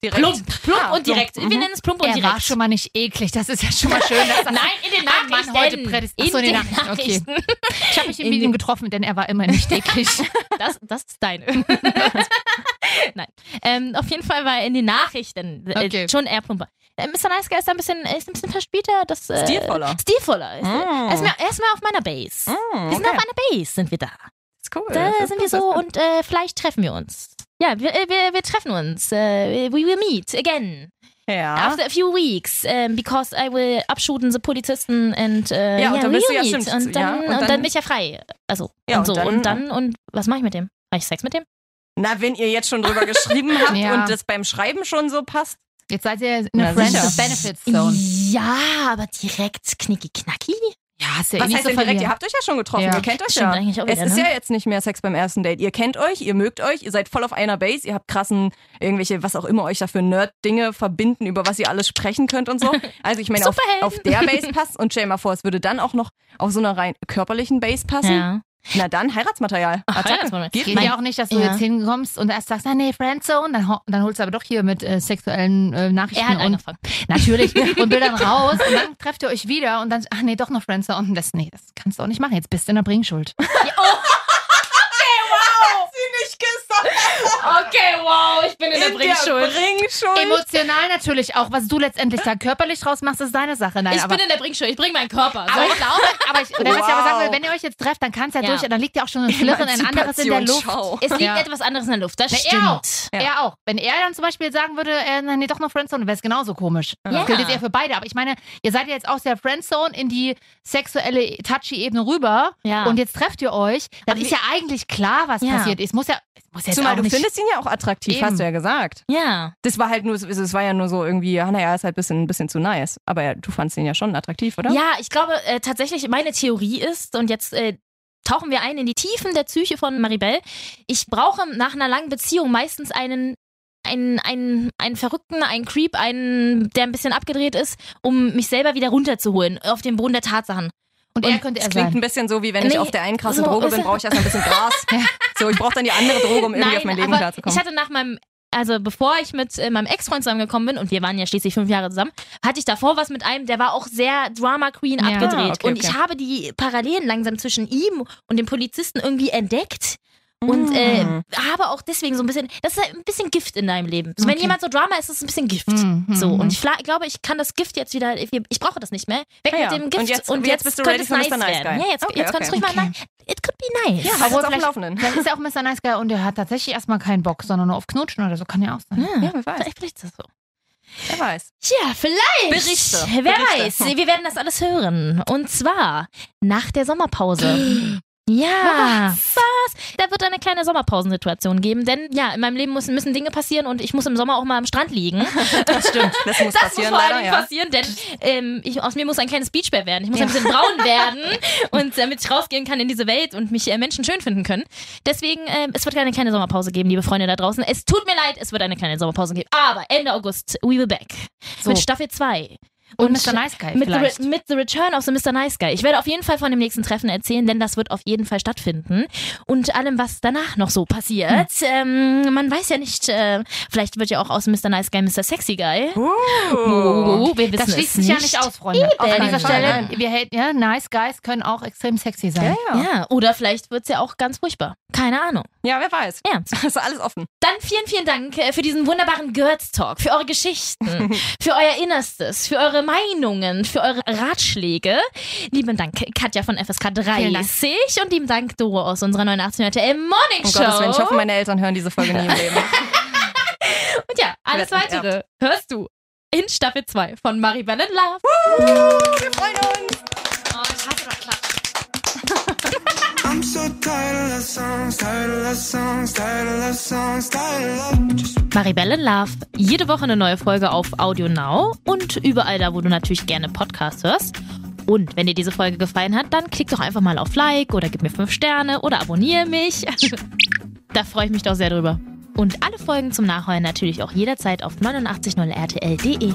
Direkt. plump, plump Ah, und direkt. plump. Wir nennen es plump und Er direkt. war schon mal nicht eklig. Das ist ja schon mal schön. Dass das <laughs> Nein, in den Nachrichten. Mann heute prädestiniert. Ach so, in den Nachrichten, okay. Ich habe mich den- ihm getroffen, denn er war immer nicht eklig. <laughs> Das, das ist deine. <laughs> Nein. Ähm, auf jeden Fall war er in den Nachrichten äh, Okay. schon eher plumper. Äh, Mr. Nice Guy ist da ein bisschen, ist ein bisschen verspielter. Das, äh, Stilvoller. Stilvoller. Ist, Mm. er, ist mehr, er ist mehr auf meiner Base. Mm, Wir sind okay. auf einer Base, sind wir da. ist cool. Da Das ist sind wir so und äh, vielleicht treffen wir uns. Ja, wir, äh, wir, wir treffen uns. Äh, we will meet again. Ja. After a few weeks, um, because I will abschuten the Polizisten and uh, Ja, und dann bist du ja stimmt, und dann, ja, und und dann, dann- bin ich ja frei. Also Ja, und so und dann- und dann und was mache ich mit dem? Habe ich Sex mit dem? Na, wenn ihr jetzt schon drüber geschrieben <laughs> habt Ja. und das beim Schreiben schon so passt. Jetzt seid ihr in der Friends with Benefits Zone. Ja, aber direkt knicki knacki. Ja, hast ja eh Was nicht heißt so denn direkt? Ihr habt euch ja schon getroffen, Ja. ihr kennt euch Stimmt ja. eigentlich auch es wieder, ist ne? ja jetzt nicht mehr Sex beim ersten Date. Ihr kennt euch, ihr mögt euch, ihr seid voll auf einer Base, ihr habt krassen, irgendwelche, was auch immer euch da für Nerd-Dinge verbinden, über was ihr alles sprechen könnt und so. <laughs> Also ich meine, auf, auf der Base passt und stell dir mal vor, es würde dann auch noch auf so einer rein körperlichen Base passen. Ja. Na dann Heiratsmaterial. Ach. Heiratsmaterial. Geht Geht ja auch nicht, dass du Ja. jetzt hinkommst und erst sagst, ah, nee, Friendzone, dann, dann holst du aber doch hier mit äh, sexuellen äh, Nachrichten Er hat <laughs> und angefangen. natürlich und Bildern raus und dann trefft ihr euch wieder und dann, ach nee, doch noch Friendzone und das, nee, das kannst du auch nicht machen, jetzt bist du in der Bringschuld. nicht Okay, wow, ich bin in der Bringschuld. Bringschuld. Emotional natürlich auch, was du letztendlich da körperlich draus machst, ist deine Sache. Nein, Ich aber, bin in der Bringschuld. Ich bringe meinen Körper. So. aber ich glaube, aber ich, <laughs> oder was ich aber sagen will, Wow. wenn ihr euch jetzt trefft, dann kann es ja, Ja. durch, dann liegt ja auch schon ein Flirren, ein anderes in der Luft. Schau. <laughs> es liegt Ja. etwas anderes in der Luft. Das Na, stimmt. er auch. Ja. Er auch. Wenn er dann zum Beispiel sagen würde, äh, nee, doch noch Friendzone, wäre es genauso komisch. Ja. Das gilt jetzt eher für beide. Aber ich meine, ihr seid ja jetzt aus der Friendzone in die sexuelle, touchy Ebene rüber Ja. und jetzt trefft ihr euch. Dann Aber ist ja eigentlich klar, was Ja. passiert ist. Muss ja, muss jetzt Zumal du nicht. findest ihn ja auch attraktiv, Eben. hast du ja gesagt. ja. Das war halt nur, es war ja nur so irgendwie, ja, naja, ist halt ein bisschen, ein bisschen zu nice. Aber ja, du fandst ihn ja schon attraktiv, oder? Ja, ich glaube äh, tatsächlich, meine Theorie ist, und jetzt äh, tauchen wir ein in die Tiefen der Psyche von Maribel. Ich brauche nach einer langen Beziehung meistens einen, einen, einen, einen Verrückten, einen Creep, einen, der ein bisschen abgedreht ist, um mich selber wieder runterzuholen auf den Boden der Tatsachen. Und er und könnte Das er klingt sein. ein bisschen so, wie wenn ich Nee, auf der einen krassen so Droge bin, er- brauche ich erstmal ein bisschen Gras. <laughs> So, ich brauche dann die andere Droge, um irgendwie auf mein Leben klarzukommen. ich hatte nach meinem, also bevor ich mit äh, meinem Ex-Freund zusammengekommen bin, und wir waren ja schließlich fünf Jahre zusammen, hatte ich davor was mit einem, der war auch sehr Drama Queen Ja. abgedreht. Ah, okay, und okay. ich habe die Parallelen langsam zwischen ihm und dem Polizisten irgendwie entdeckt. Und äh, Mm. habe auch deswegen so ein bisschen, das ist halt ein bisschen Gift in deinem Leben. So, Wenn Okay. jemand so Drama ist, ist es ein bisschen Gift. Mhm, So, mhm. und ich fla- glaube, ich kann das Gift jetzt wieder, ich brauche das nicht mehr. Weg Ah ja. mit dem Gift Und jetzt- jetzt bist du könnte ready es für nice Mr. Nice werden. Guy. Ja, jetzt, Okay, jetzt kannst du okay. ruhig mal sagen, it could be nice. Ja, Aber auf dem vielleicht- Laufenden. Vielleicht ist er auch Mr. Nice Guy und er hat tatsächlich erstmal keinen Bock, sondern nur auf Knutschen oder so. Kann ja auch sein. Ja, Ja, wer weiß. vielleicht, vielleicht ist das so. Wer weiß. Ja, vielleicht. Berichte. Wer Berichte. weiß. Wir werden das alles hören. Und zwar nach der Sommerpause. <gasps> Ja, was? Da wird eine kleine Sommerpausensituation geben, denn ja, in meinem Leben müssen, müssen Dinge passieren und ich muss im Sommer auch mal am Strand liegen. <laughs> Das stimmt. Das muss <laughs> Das passieren, muss vor leider, Dingen ja. passieren, denn ähm, ich, aus mir muss ein kleines Beachbear werden. Ich muss ein bisschen braun <laughs> werden und damit ich rausgehen kann in diese Welt und mich äh, Menschen schön finden können. Deswegen, ähm, es wird eine kleine Sommerpause geben, liebe Freunde da draußen. Es tut mir leid, es wird eine kleine Sommerpause geben. Aber Ende August, we will back. So. Mit Staffel 2. Und Mr. Nice Guy Mit the, vielleicht. Re- mit the Return of the Mr. Nice Guy. Ich werde auf jeden Fall von dem nächsten Treffen erzählen, denn das wird auf jeden Fall stattfinden. Und allem, was danach noch so passiert. Hm. Ähm, man weiß ja nicht, äh, vielleicht wird ja auch aus Mr. Nice Guy Mr. Sexy Guy. Uh. Oh, wir wissen Das schließt sich ja nicht aus, Freunde. An keinen dieser Stelle, wir hätten, ja, Nice Guys können auch extrem sexy sein. Ja, ja. Ja, oder vielleicht wird es ja auch ganz furchtbar. Keine Ahnung. ja, wer weiß. Ja. Das <laughs> ist alles offen. Dann vielen, vielen Dank äh, für diesen wunderbaren Girls Talk, für eure Geschichten, <laughs> für euer Innerstes, für eure Meinungen, für eure Ratschläge. Lieben Dank, Katja von FSK 30 und lieben Dank, Doro aus unserer 89 RTL Morning Um Show. Gottes Willen, ich hoffe, meine Eltern hören diese Folge nie im Leben. <laughs> und ja, alles weitere hörst du in Staffel 2 von Maribel in Love. Wir freuen uns. I'm so tired of love songs, tired of love songs, tired of love songs, tired of love. Just Maribel in Love. Jede Woche eine neue Folge auf Audio Now und überall da, wo du natürlich gerne Podcasts hörst. Und wenn dir diese Folge gefallen hat, dann klick doch einfach mal auf Like oder gib mir 5 Sterne oder abonniere mich. <laughs> da freue ich mich doch sehr drüber. Und alle Folgen zum Nachhören natürlich auch jederzeit auf 890rtl.de.